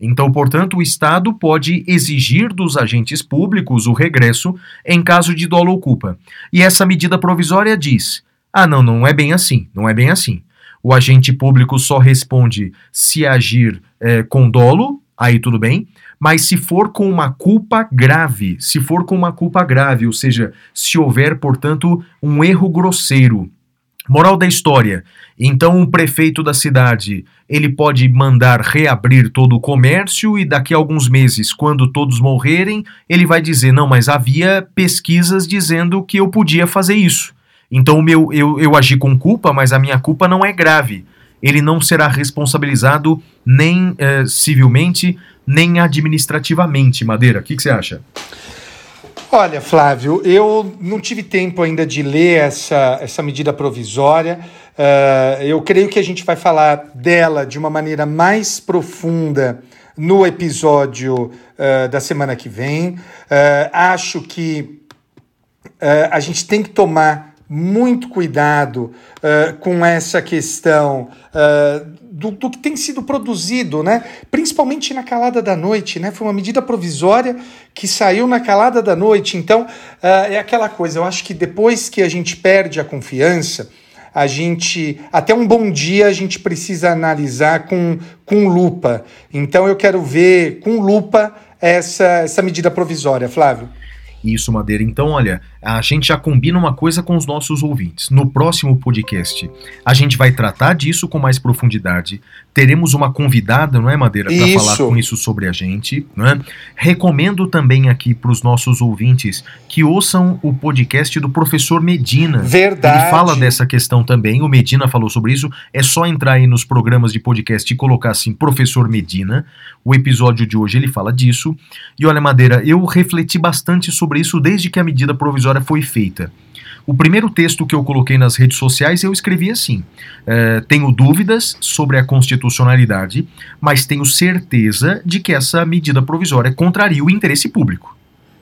Então, portanto, o Estado pode exigir dos agentes públicos o regresso em caso de dolo ou culpa. E essa medida provisória diz: ah, não, não é bem assim, não é bem assim. O agente público só responde se agir é, com dolo, aí tudo bem, mas se for com uma culpa grave, se for com uma culpa grave, ou seja, se houver, portanto, um erro grosseiro. Moral da história. Então, o prefeito da cidade, ele pode mandar reabrir todo o comércio e daqui a alguns meses, quando todos morrerem, ele vai dizer: "Não, mas havia pesquisas dizendo que eu podia fazer isso". Então, meu eu, eu agi com culpa, mas a minha culpa não é grave. Ele não será responsabilizado nem eh, civilmente, nem administrativamente, Madeira. O que, que você acha? Olha, Flávio, eu não tive tempo ainda de ler essa, essa medida provisória. Uh, eu creio que a gente vai falar dela de uma maneira mais profunda no episódio uh, da semana que vem. Uh, acho que a gente tem que tomar muito cuidado com essa questão do, do, que tem sido produzido, né? principalmente na calada da noite. Né? Foi uma medida provisória que saiu na calada da noite. Então, uh, é aquela coisa, eu acho que depois que a gente perde a confiança, a gente, até um bom dia, a gente precisa analisar com, com lupa. Então, eu quero ver com lupa essa, essa medida provisória, Flávio. Isso, Madeira. Então, olha, a gente já combina uma coisa com os nossos ouvintes. No próximo podcast, a gente vai tratar disso com mais profundidade. Teremos uma convidada, não é, Madeira, para falar com isso sobre a gente. É? Recomendo também aqui para os nossos ouvintes que ouçam o podcast do professor Medina. Verdade. Ele fala dessa questão também. O Medina falou sobre isso. É só entrar aí nos programas de podcast e colocar assim, professor Medina. O episódio de hoje ele fala disso. E olha, Madeira, eu refleti bastante sobre isso desde que a medida provisória foi feita. O primeiro texto que eu coloquei nas redes sociais eu escrevi assim: é, tenho dúvidas sobre a constitucionalidade, mas tenho certeza de que essa medida provisória contraria o interesse público.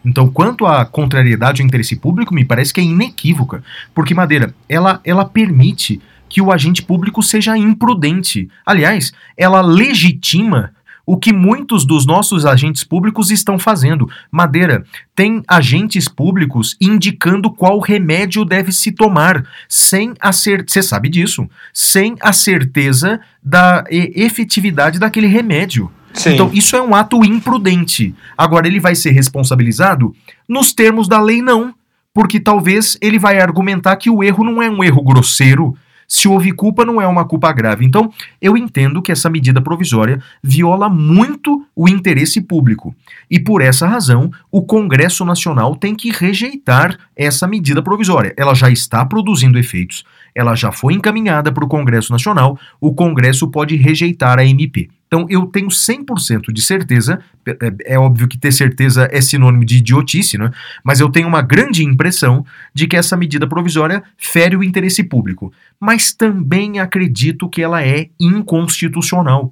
Então, quanto à contrariedade ao interesse público, me parece que é inequívoca, porque Madeira, ela, ela permite que o agente público seja imprudente. Aliás, ela legitima o que muitos dos nossos agentes públicos estão fazendo. Madeira, tem agentes públicos indicando qual remédio deve se tomar, sem a certeza, você sabe disso, sem a certeza da efetividade daquele remédio. Sim. Então, isso é um ato imprudente. Agora, ele vai ser responsabilizado? Nos termos da lei, não. Porque talvez ele vai argumentar que o erro não é um erro grosseiro, se houve culpa, não é uma culpa grave. Então, eu entendo que essa medida provisória viola muito o interesse público. E por essa razão, o Congresso Nacional tem que rejeitar essa medida provisória. Ela já está produzindo efeitos, ela já foi encaminhada para o Congresso Nacional, o Congresso pode rejeitar a MP. Então eu tenho 100% de certeza, é, é, óbvio que ter certeza é sinônimo de idiotice, né? mas eu tenho uma grande impressão de que essa medida provisória fere o interesse público. Mas também acredito que ela é inconstitucional.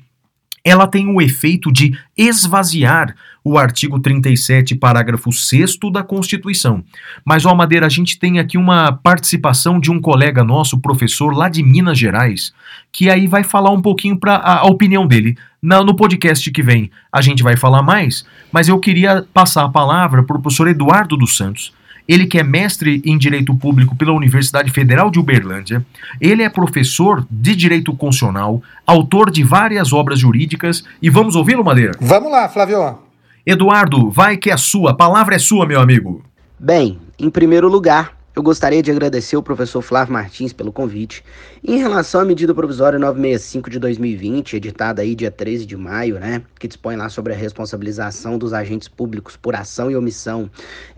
Ela tem o efeito de esvaziar o artigo 37, parágrafo 6 da Constituição. Mas, ó, Madeira, a gente tem aqui uma participação de um colega nosso, professor lá de Minas Gerais, que aí vai falar um pouquinho para a, a, opinião dele. Na, no podcast que vem a gente vai falar mais, mas eu queria passar a palavra para o professor Eduardo dos Santos. Ele que é mestre em Direito Público pela Universidade Federal de Uberlândia. Ele é professor de Direito Constitucional, autor de várias obras jurídicas. E vamos ouvi-lo, Madeira? Vamos lá, Flávio. Eduardo, vai que é sua, a palavra é sua, meu amigo. Bem, em primeiro lugar, eu gostaria de agradecer o professor Flávio Martins pelo convite. Em relação à medida provisória 965 de 2020, editada aí dia 13 de maio, né, que dispõe lá sobre a responsabilização dos agentes públicos por ação e omissão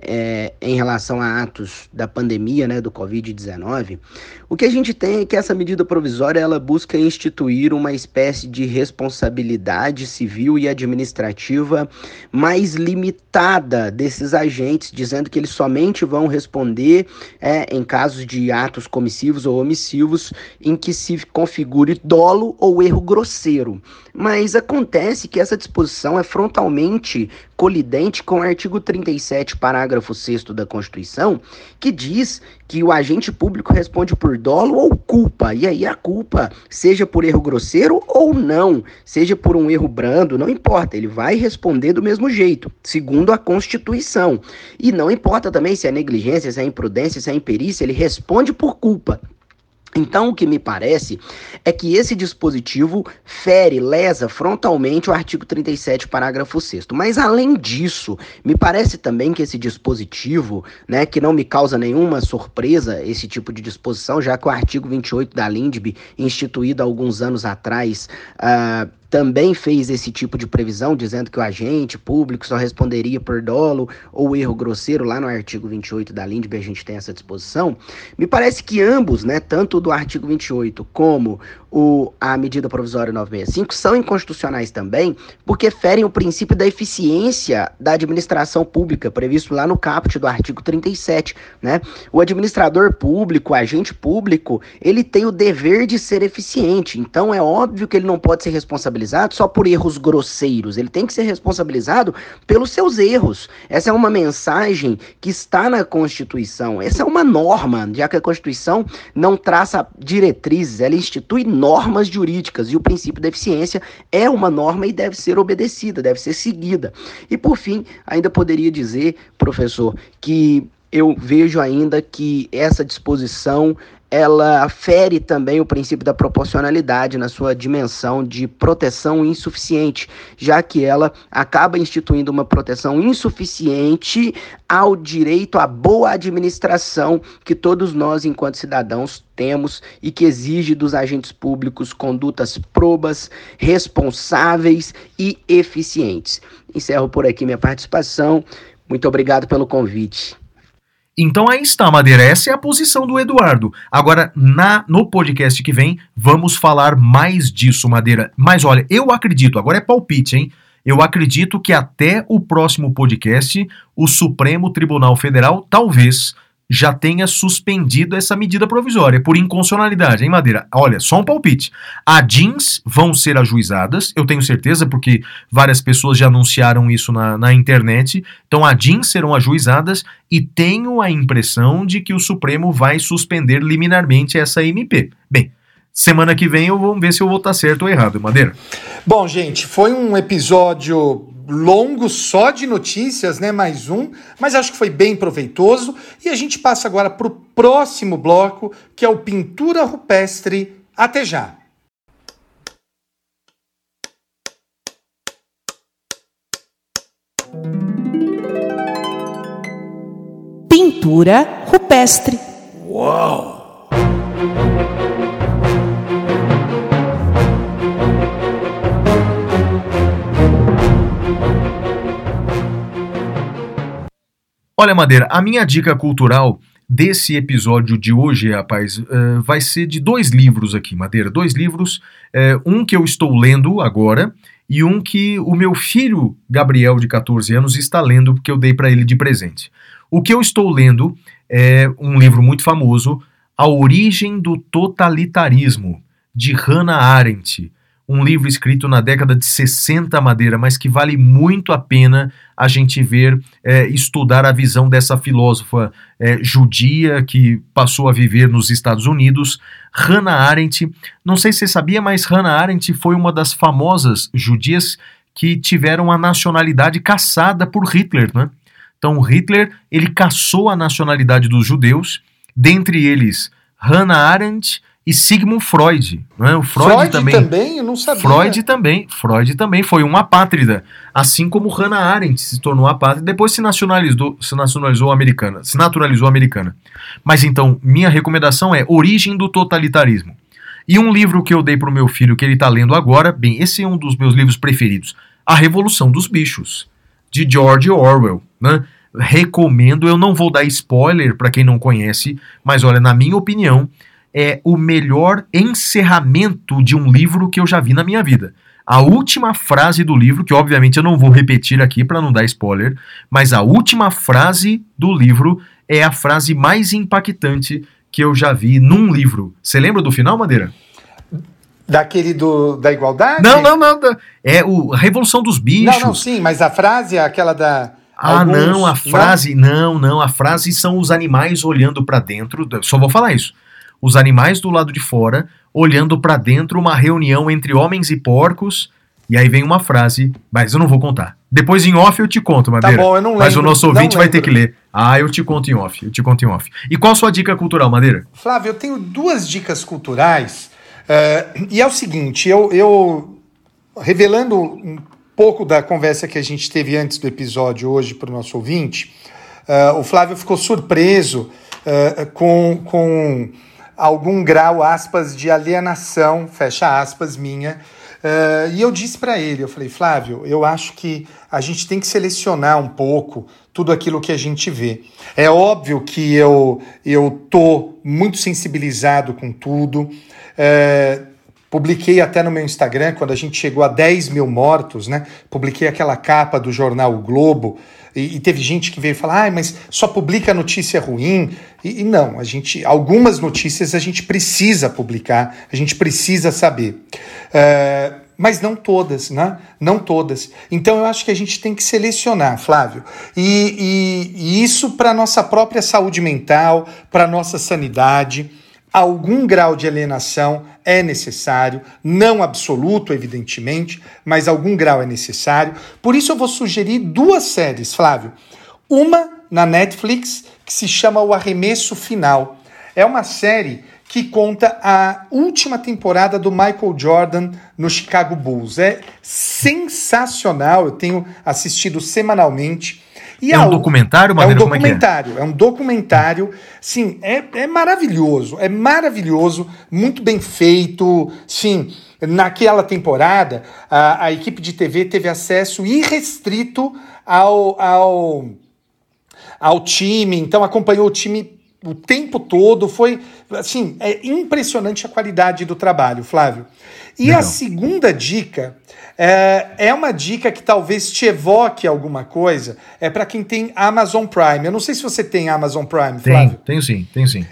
é, em relação a atos da pandemia, né, do Covid-19, o que a gente tem é que essa medida provisória ela busca instituir uma espécie de responsabilidade civil e administrativa mais limitada desses agentes, dizendo que eles somente vão responder é, em casos de atos comissivos ou omissivos em que se configure dolo ou erro grosseiro. Mas acontece que essa disposição é frontalmente colidente com o artigo 37, parágrafo 6 da Constituição, que diz que o agente público responde por dolo ou culpa. E aí a culpa, seja por erro grosseiro ou não, seja por um erro brando, não importa, ele vai responder do mesmo jeito, segundo a Constituição. E não importa também se é negligência, se é imprudência, se é imperícia, ele responde por culpa. Então, o que me parece é que esse dispositivo fere, lesa frontalmente o artigo 37, parágrafo 6. Mas, além disso, me parece também que esse dispositivo, né, que não me causa nenhuma surpresa esse tipo de disposição, já que o artigo 28 da LINDB, instituído há alguns anos atrás, uh, também fez esse tipo de previsão, dizendo que o agente público só responderia por dolo ou erro grosseiro, lá no artigo 28 da LINDB a gente tem essa disposição. Me parece que ambos, né, tanto do artigo 28 como o, a medida provisória 965 são inconstitucionais também, porque ferem o princípio da eficiência da administração pública, previsto lá no caput do artigo 37. Né? O administrador público, o agente público, ele tem o dever de ser eficiente, então é óbvio que ele não pode ser responsabilizado só por erros grosseiros, ele tem que ser responsabilizado pelos seus erros. Essa é uma mensagem que está na Constituição, essa é uma norma, já que a Constituição não traça diretrizes, ela institui normas jurídicas e o princípio da eficiência é uma norma e deve ser obedecida, deve ser seguida. E por fim, ainda poderia dizer, professor, que eu vejo ainda que essa disposição ela fere também o princípio da proporcionalidade na sua dimensão de proteção insuficiente, já que ela acaba instituindo uma proteção insuficiente ao direito à boa administração que todos nós, enquanto cidadãos, temos e que exige dos agentes públicos condutas probas, responsáveis e eficientes. Encerro por aqui minha participação. Muito obrigado pelo convite. Então aí está, Madeira. Essa é a posição do Eduardo. Agora, na no podcast que vem, vamos falar mais disso, Madeira. Mas olha, eu acredito, agora é palpite, hein? Eu acredito que até o próximo podcast, o Supremo Tribunal Federal talvez já tenha suspendido essa medida provisória por inconstitucionalidade, hein, Madeira? Olha, só um palpite. A jeans vão ser ajuizadas, eu tenho certeza, porque várias pessoas já anunciaram isso na, na internet. Então, a jeans serão ajuizadas e tenho a impressão de que o Supremo vai suspender liminarmente essa MP. Bem, semana que vem eu vou ver se eu vou estar certo ou errado, Madeira. Bom, gente, foi um episódio longo só de notícias, né? Mais um, mas acho que foi bem proveitoso. E a gente passa agora para o próximo bloco, que é o Pintura Rupestre. Até já! Pintura rupestre. Uau! Olha, Madeira, a minha dica cultural desse episódio de hoje, rapaz, uh, vai ser de dois livros aqui, Madeira. Dois livros, uh, um que eu estou lendo agora e um que o meu filho Gabriel, de 14 anos, está lendo porque eu dei para ele de presente. O que eu estou lendo é um livro muito famoso, A Origem do Totalitarismo, de Hannah Arendt. Um livro escrito na década de 60, Madeira, mas que vale muito a pena a gente ver, é, estudar a visão dessa filósofa é, judia que passou a viver nos Estados Unidos, Hannah Arendt. Não sei se você sabia, mas Hannah Arendt foi uma das famosas judias que tiveram a nacionalidade caçada por Hitler, né? Então Hitler ele caçou a nacionalidade dos judeus, dentre eles Hannah Arendt e Sigmund Freud. Não é? O Freud, Freud também, também? Eu não sabia. Freud também. Freud também foi um apátrida. Assim como Hannah Arendt se tornou apátrida, depois se nacionalizou, se nacionalizou americana, se naturalizou americana. Mas então, minha recomendação é Origem do Totalitarismo. E um livro que eu dei para o meu filho, que ele está lendo agora, bem, esse é um dos meus livros preferidos, A Revolução dos Bichos, de George Orwell. Né? Recomendo, eu não vou dar spoiler para quem não conhece, mas olha, na minha opinião, é o melhor encerramento de um livro que eu já vi na minha vida. A última frase do livro, que obviamente eu não vou repetir aqui para não dar spoiler, mas a última frase do livro é a frase mais impactante que eu já vi num livro. Você lembra do final, Madeira? Daquele do, da igualdade? Não, não, não. É o a Revolução dos Bichos. Não, não, sim, mas a frase é aquela da. Ah, alguns- não, a frase, não, não, a frase são os animais olhando para dentro, só vou falar isso. Os animais do lado de fora olhando para dentro uma reunião entre homens e porcos, e aí vem uma frase, mas eu não vou contar. Depois em off eu te conto, Tá Madeira. bom, eu não lembro. mas o nosso ouvinte vai ter que ler. Ah, eu te conto em off, eu te conto em off. E qual a sua dica cultural, Madeira? Flávio, eu tenho duas dicas culturais. eh, e é o seguinte, eu, eu revelando um pouco da conversa que a gente teve antes do episódio hoje para o nosso ouvinte, eh, o Flávio ficou surpreso eh, com, com algum grau, aspas, de alienação, fecha aspas, minha. Eh, e eu disse para ele, eu falei, Flávio, eu acho que a gente tem que selecionar um pouco tudo aquilo que a gente vê. É óbvio que eu eu tô muito sensibilizado com tudo. É, publiquei até no meu Instagram, quando a gente chegou a 10 mil mortos, né? Publiquei aquela capa do jornal O Globo. E, e teve gente que veio falar, ah, mas só publica notícia ruim. E, e não, a gente, algumas notícias a gente precisa publicar, a gente precisa saber. É, mas não todas, né? Não todas. Então eu acho que a gente tem que selecionar, Flávio. E, e- e isso para nossa própria saúde mental, para nossa sanidade. Algum grau de alienação é necessário, não absoluto, evidentemente, mas algum grau é necessário. Por isso eu vou sugerir duas séries, Flávio. Uma na Netflix que se chama O Arremesso Final. É uma série que conta a última temporada do Michael Jordan no Chicago Bulls. É sensacional, eu tenho assistido semanalmente. E É um documentário, é um Madeira? Como é que é? documentário, é um documentário. Sim, é, é maravilhoso, é maravilhoso, muito bem feito. Sim, naquela temporada, a, a equipe de TV teve acesso irrestrito ao, ao, ao time, então acompanhou o time o tempo todo. Foi assim, é impressionante a qualidade do trabalho, Flávio. E Legal. a segunda dica é, é uma dica que talvez te evoque alguma coisa. É para quem tem Amazon Prime. Eu não sei se você tem Amazon Prime, Tenho, Flávio. tenho sim, tenho sim.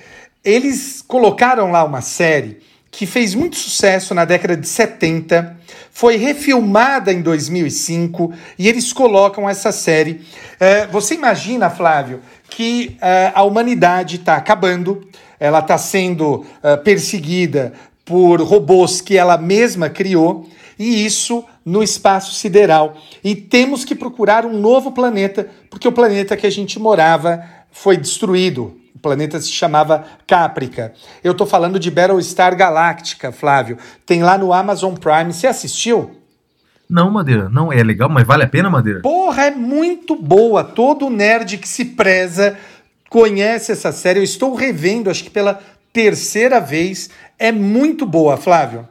Eles colocaram lá uma série que fez muito sucesso na década de 70, foi refilmada em 2005 e eles colocam essa série. É, você imagina, Flávio, que é, a humanidade está acabando, ela está sendo é, perseguida por robôs que ela mesma criou e isso no espaço sideral. E temos que procurar um novo planeta, porque o planeta que a gente morava foi destruído. O planeta se chamava Caprica. Eu tô falando de Battlestar Galactica, Flávio. Tem lá no Amazon Prime. Você assistiu? Não, Madeira, não é legal, mas vale a pena, Madeira? Porra, é muito boa. Todo nerd que se preza conhece essa série. Eu estou revendo, acho que pela terceira vez. É muito boa, Flávio.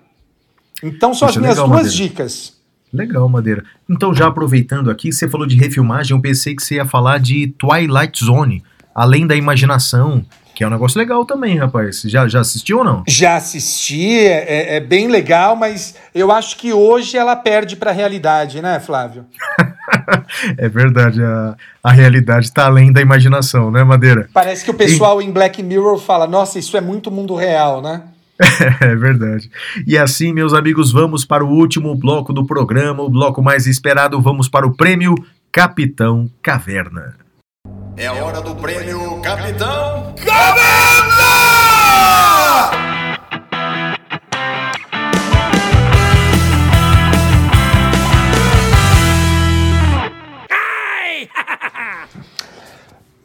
Então são Poxa, as minhas legal, duas Madeira. dicas. Legal, Madeira. Então, já aproveitando aqui, você falou de refilmagem, eu pensei que você ia falar de Twilight Zone, Além da Imaginação, que é um negócio legal também, rapaz. Já, já assistiu ou não? Já assisti, é, é- é bem legal, mas eu acho que hoje ela perde para a realidade, né, Flávio? É verdade, a, a realidade está além da imaginação, né, Madeira? Parece que o pessoal em Black Mirror fala: nossa, isso é muito mundo real, né? É verdade. E assim, meus amigos, vamos para o último bloco do programa, o bloco mais esperado. Vamos para o prêmio Capitão Caverna. É hora do prêmio Capitão Caverna!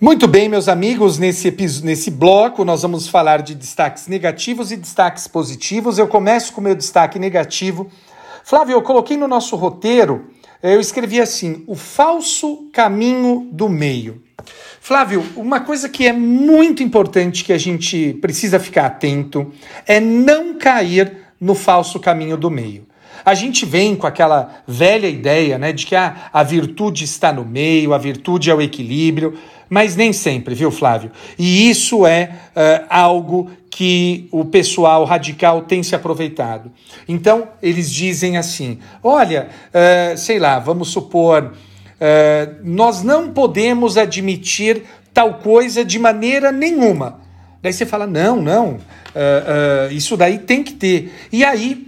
Muito bem, meus amigos, nesse, nesse bloco nós vamos falar de destaques negativos e destaques positivos. Eu começo com o meu destaque negativo. Flávio, eu coloquei no nosso roteiro, eu escrevi assim: o falso caminho do meio. Flávio, uma coisa que é muito importante que a gente precisa ficar atento é não cair no falso caminho do meio. A gente vem com aquela velha ideia né, de que a, a virtude está no meio, a virtude é o equilíbrio, mas nem sempre, viu, Flávio? E isso é uh, algo que o pessoal radical tem se aproveitado. Então, eles dizem assim: olha, uh, sei lá, vamos supor, uh, nós não podemos admitir tal coisa de maneira nenhuma. Daí você fala: não, não, isso daí tem que ter. E aí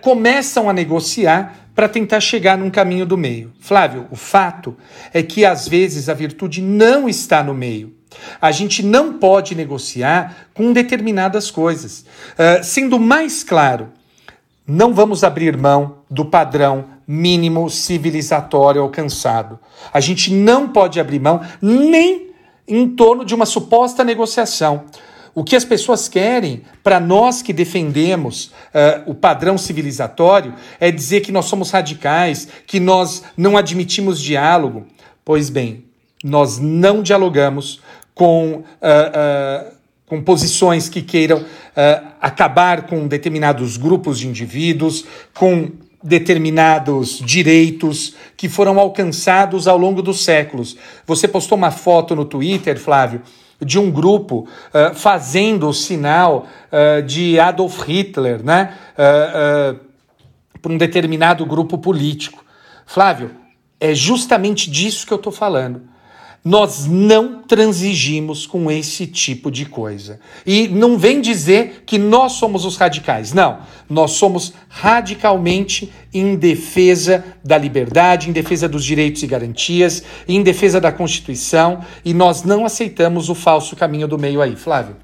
começam a negociar para tentar chegar num caminho do meio. Flávio, o fato é que às vezes a virtude não está no meio. A gente não pode negociar com determinadas coisas. Uh, sendo mais claro, não vamos abrir mão do padrão mínimo civilizatório alcançado. A gente não pode abrir mão nem em torno de uma suposta negociação. O que as pessoas querem, para nós que defendemos uh, o padrão civilizatório, é dizer que nós somos radicais, que nós não admitimos diálogo. Pois bem, nós não dialogamos com, uh, uh, com posições que queiram acabar com determinados grupos de indivíduos, com determinados direitos que foram alcançados ao longo dos séculos. Você postou uma foto no Twitter, Flávio, de um grupo uh, fazendo o sinal uh, de Adolf Hitler, né? Uh, por um determinado grupo político. Flávio, é justamente disso que eu estou falando. Nós não transigimos com esse tipo de coisa. E não vem dizer que nós somos os radicais. Não. Nós somos radicalmente em defesa da liberdade, em defesa dos direitos e garantias, em defesa da Constituição. E nós não aceitamos o falso caminho do meio aí. Flávio.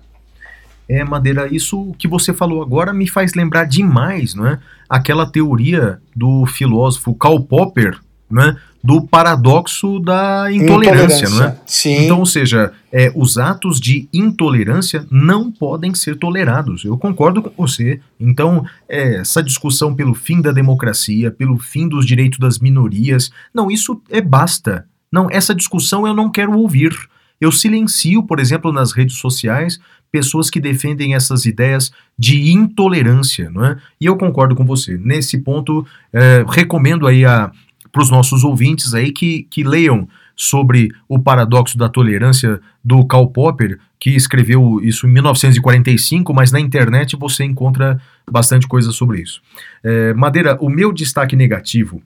É, Madeira, isso que você falou agora me faz lembrar demais, não é? Aquela teoria do filósofo Karl Popper, né, do paradoxo da intolerância, intolerância. não é? Sim. Então, ou seja, é, os atos de intolerância não podem ser tolerados. Eu concordo com você. Então, é, essa discussão pelo fim da democracia, pelo fim dos direitos das minorias, não, isso é basta. Não, essa discussão eu não quero ouvir. Eu silencio, por exemplo, nas redes sociais, pessoas que defendem essas ideias de intolerância, não é? E eu concordo com você. Nesse ponto, é, recomendo aí a, para os nossos ouvintes aí que, que leiam sobre o paradoxo da tolerância do Karl Popper, que escreveu isso em 1945, mas na internet você encontra bastante coisa sobre isso. É, Madeira, o meu destaque negativo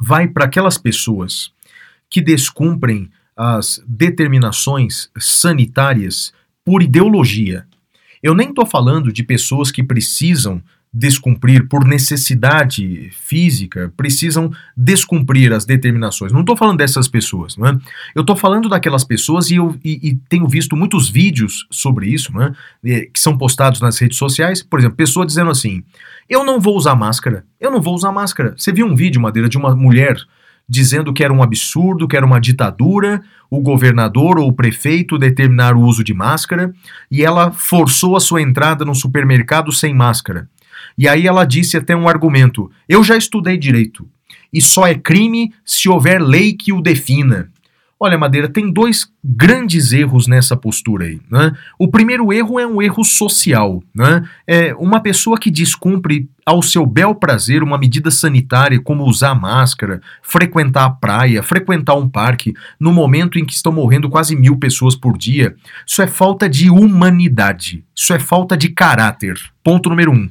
vai para aquelas pessoas que descumprem as determinações sanitárias por ideologia. Eu nem estou falando de pessoas que precisam descumprir por necessidade física, precisam descumprir as determinações. Não estou falando dessas pessoas, não é? Eu estou falando daquelas pessoas e eu e, e tenho visto muitos vídeos sobre isso, não é? que são postados nas redes sociais. Por exemplo, pessoa dizendo assim: eu não vou usar máscara, eu não vou usar máscara. Você viu um vídeo, Madeira, de uma mulher dizendo que era um absurdo, que era uma ditadura, o governador ou o prefeito determinar o uso de máscara, e ela forçou a sua entrada no supermercado sem máscara. E aí ela disse até um argumento: eu já estudei direito e só é crime se houver lei que o defina. Olha, Madeira, tem dois grandes erros nessa postura aí. Né? O primeiro erro é um erro social. Né? É uma pessoa que descumpre ao seu bel prazer uma medida sanitária, como usar máscara, frequentar a praia, frequentar um parque, no momento em que estão morrendo quase mil pessoas por dia. Isso é falta de humanidade. Isso é falta de caráter. Ponto número um.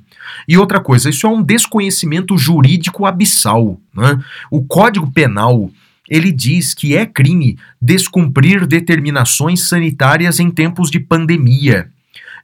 E outra coisa, isso é um desconhecimento jurídico abissal. Né? O Código Penal ele diz que é crime descumprir determinações sanitárias em tempos de pandemia.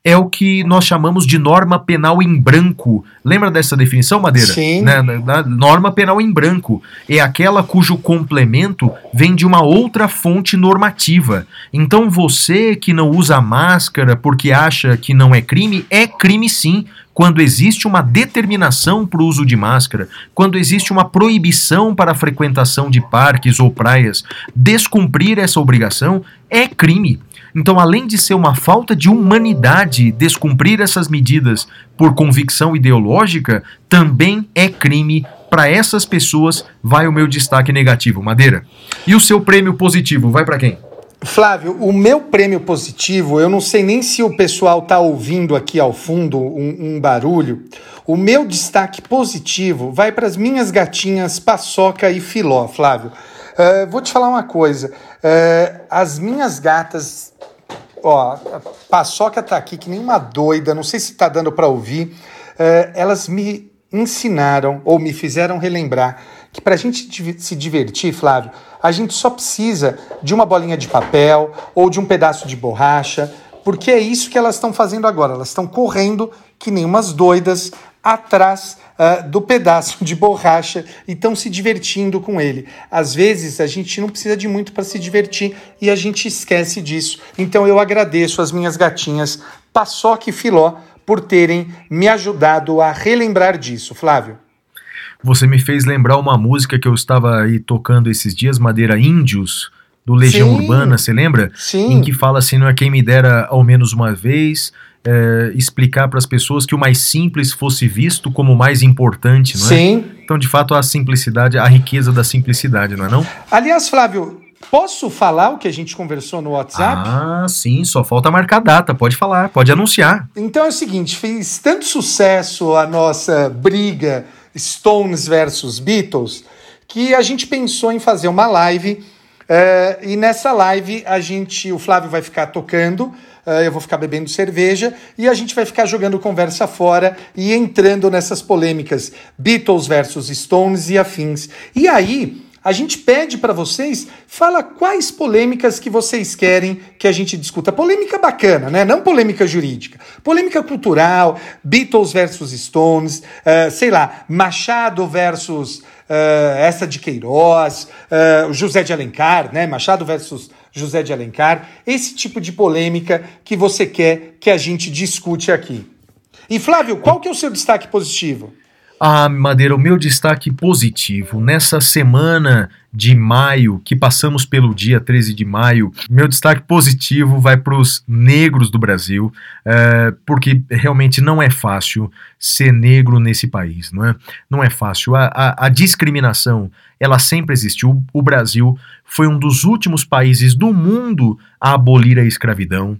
é o que nós chamamos de norma penal em branco. Lembra dessa definição, Madeira? Sim. Né? Norma penal em branco é aquela cujo complemento vem de uma outra fonte normativa. Então você que não usa máscara porque acha que não é crime, é crime sim quando existe uma determinação para o uso de máscara, quando existe uma proibição para a frequentação de parques ou praias, descumprir essa obrigação é crime. Então, além de ser uma falta de humanidade descumprir essas medidas por convicção ideológica, também é crime. Para essas pessoas, vai o meu destaque negativo, Madeira. E o seu prêmio positivo, vai para quem? Flávio, o meu prêmio positivo, eu não sei nem se o pessoal tá ouvindo aqui ao fundo um, um barulho. O meu destaque positivo vai para as minhas gatinhas Paçoca e Filó, Flávio. Uh, vou te falar uma coisa. Uh, as minhas gatas Ó, Paçoca tá aqui que nem uma doida, não sei se tá dando para ouvir. É, elas me ensinaram ou me fizeram relembrar que para a gente se divertir, Flávio, a gente só precisa de uma bolinha de papel ou de um pedaço de borracha, porque é isso que elas estão fazendo agora. Elas estão correndo que nem umas doidas atrás uh, do pedaço de borracha e estão se divertindo com ele. Às vezes a gente não precisa de muito para se divertir e a gente esquece disso. Então eu agradeço as minhas gatinhas Paçoca e Filó por terem me ajudado a relembrar disso, Flávio. Você me fez lembrar uma música que eu estava aí tocando esses dias, Madeira Índios, do Legião Sim. Urbana, você lembra? Sim. Em que fala assim, não é quem me dera ao menos uma vez, é, explicar para as pessoas que o mais simples fosse visto como o mais importante, não é? Sim. Então, de fato, a simplicidade, a riqueza da simplicidade, não é não? Aliás, Flávio, posso falar o que a gente conversou no WhatsApp? Ah, sim, só falta marcar data, pode falar, pode anunciar. Então é o seguinte, fez tanto sucesso a nossa briga Stones versus Beatles que a gente pensou em fazer uma live uh, e nessa live a gente, o Flávio vai ficar tocando uh, eu vou ficar bebendo cerveja e a gente vai ficar jogando conversa fora e entrando nessas polêmicas Beatles versus Stones e afins. E aí, a gente pede para vocês, fala quais polêmicas que vocês querem que a gente discuta. Polêmica bacana, né? Não polêmica jurídica. Polêmica cultural, Beatles versus Stones, uh, sei lá, Machado versus uh, essa de Queiroz, uh, José de Alencar, né? Machado versus José de Alencar, esse tipo de polêmica que você quer que a gente discute aqui. E Flávio, qual que é o seu destaque positivo? Ah, Madeira, o meu destaque positivo nessa semana de maio, que passamos pelo dia 13 de maio, meu destaque positivo vai para os negros do Brasil, é, porque realmente não é fácil ser negro nesse país, não é? Não é fácil. A, a, a discriminação, ela sempre existiu. O Brasil foi um dos últimos países do mundo a abolir a escravidão.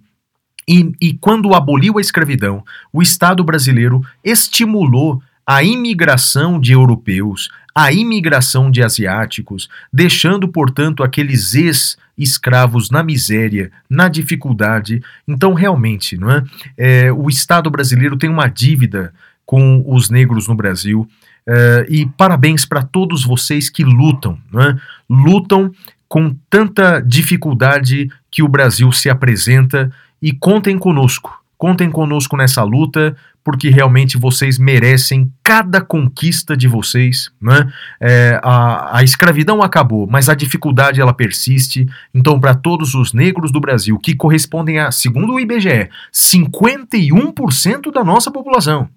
E, e quando aboliu a escravidão, o Estado brasileiro estimulou a imigração de europeus, a imigração de asiáticos, deixando, portanto, aqueles ex-escravos na miséria, na dificuldade. Então, realmente, não é? é o Estado brasileiro tem uma dívida com os negros no Brasil. É, e parabéns para todos vocês que lutam, é? lutam com tanta dificuldade que o Brasil se apresenta e contem conosco. Contem conosco nessa luta, porque realmente vocês merecem cada conquista de vocês. Né? É, a, a escravidão acabou, mas a dificuldade ela persiste. Então, para todos os negros do Brasil, que correspondem a, segundo o IBGE, 51% da nossa população.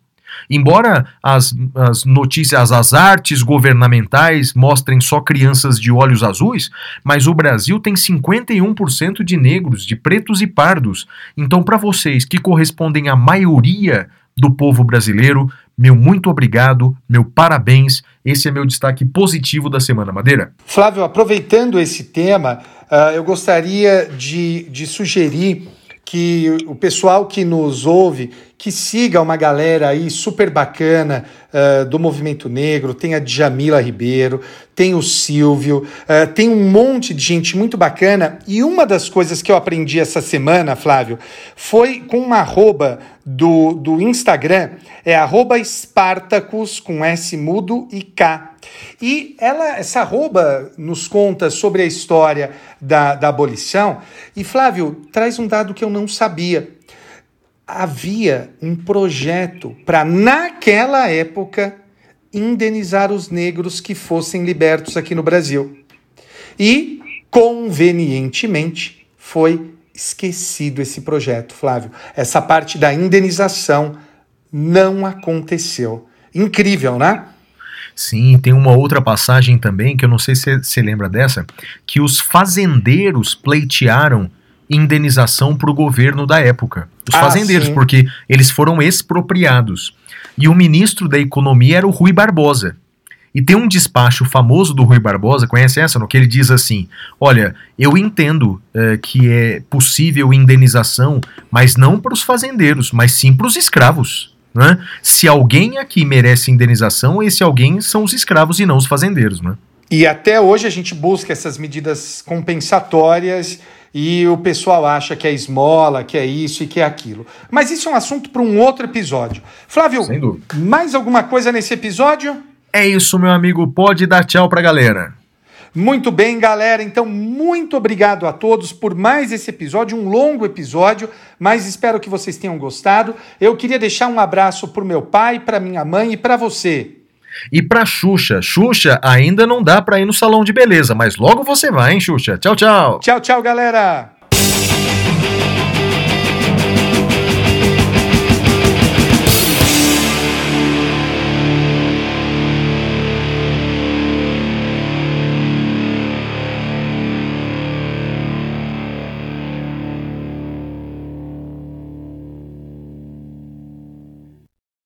Embora as, as notícias, as artes governamentais mostrem só crianças de olhos azuis, mas o Brasil tem 51% de negros, de pretos e pardos. Então, para vocês que correspondem à maioria do povo brasileiro. Meu muito obrigado, meu parabéns. Esse é meu destaque positivo da semana, Madeira. Flávio, aproveitando esse tema, uh, eu gostaria de, de sugerir que o pessoal que nos ouve, que siga uma galera aí super bacana uh, do movimento negro, tem a Djamila Ribeiro, tem o Silvio, uh, tem um monte de gente muito bacana. E uma das coisas que eu aprendi essa semana, Flávio, foi com uma arroba do, do Instagram, é arroba Spartacus com S mudo e K. E ela, essa arroba nos conta sobre a história da, da abolição. E Flávio, traz um dado que eu não sabia. havia um projeto para, naquela época, indenizar os negros que fossem libertos aqui no Brasil. E, convenientemente, foi esquecido esse projeto, Flávio. Essa parte da indenização não aconteceu. Incrível, né? Sim, tem uma outra passagem também, que eu não sei se você lembra dessa, que os fazendeiros pleitearam indenização para o governo da época. Os ah, fazendeiros, sim. porque eles foram expropriados. E o ministro da Economia era o Rui Barbosa. E tem um despacho famoso do Rui Barbosa, conhece essa, no que ele diz assim: Olha, eu entendo uh, que é possível indenização, mas não para os fazendeiros, mas sim para os escravos. Né? Se alguém aqui merece indenização, esse alguém são os escravos e não os fazendeiros. Né? E até hoje a gente busca essas medidas compensatórias e o pessoal acha que é esmola, que é isso e que é aquilo. Mas isso é um assunto para um outro episódio. Flávio, mais alguma coisa nesse episódio? É isso, meu amigo. Pode dar tchau para a galera. Muito bem, galera. Então, muito obrigado a todos por mais esse episódio, um longo episódio, mas espero que vocês tenham gostado. Eu queria deixar um abraço para o meu pai, para minha mãe e para você. E para Xuxa, Xuxa ainda não dá para ir no salão de beleza, mas logo você vai, hein, Xuxa. Tchau, tchau. Tchau, tchau, galera.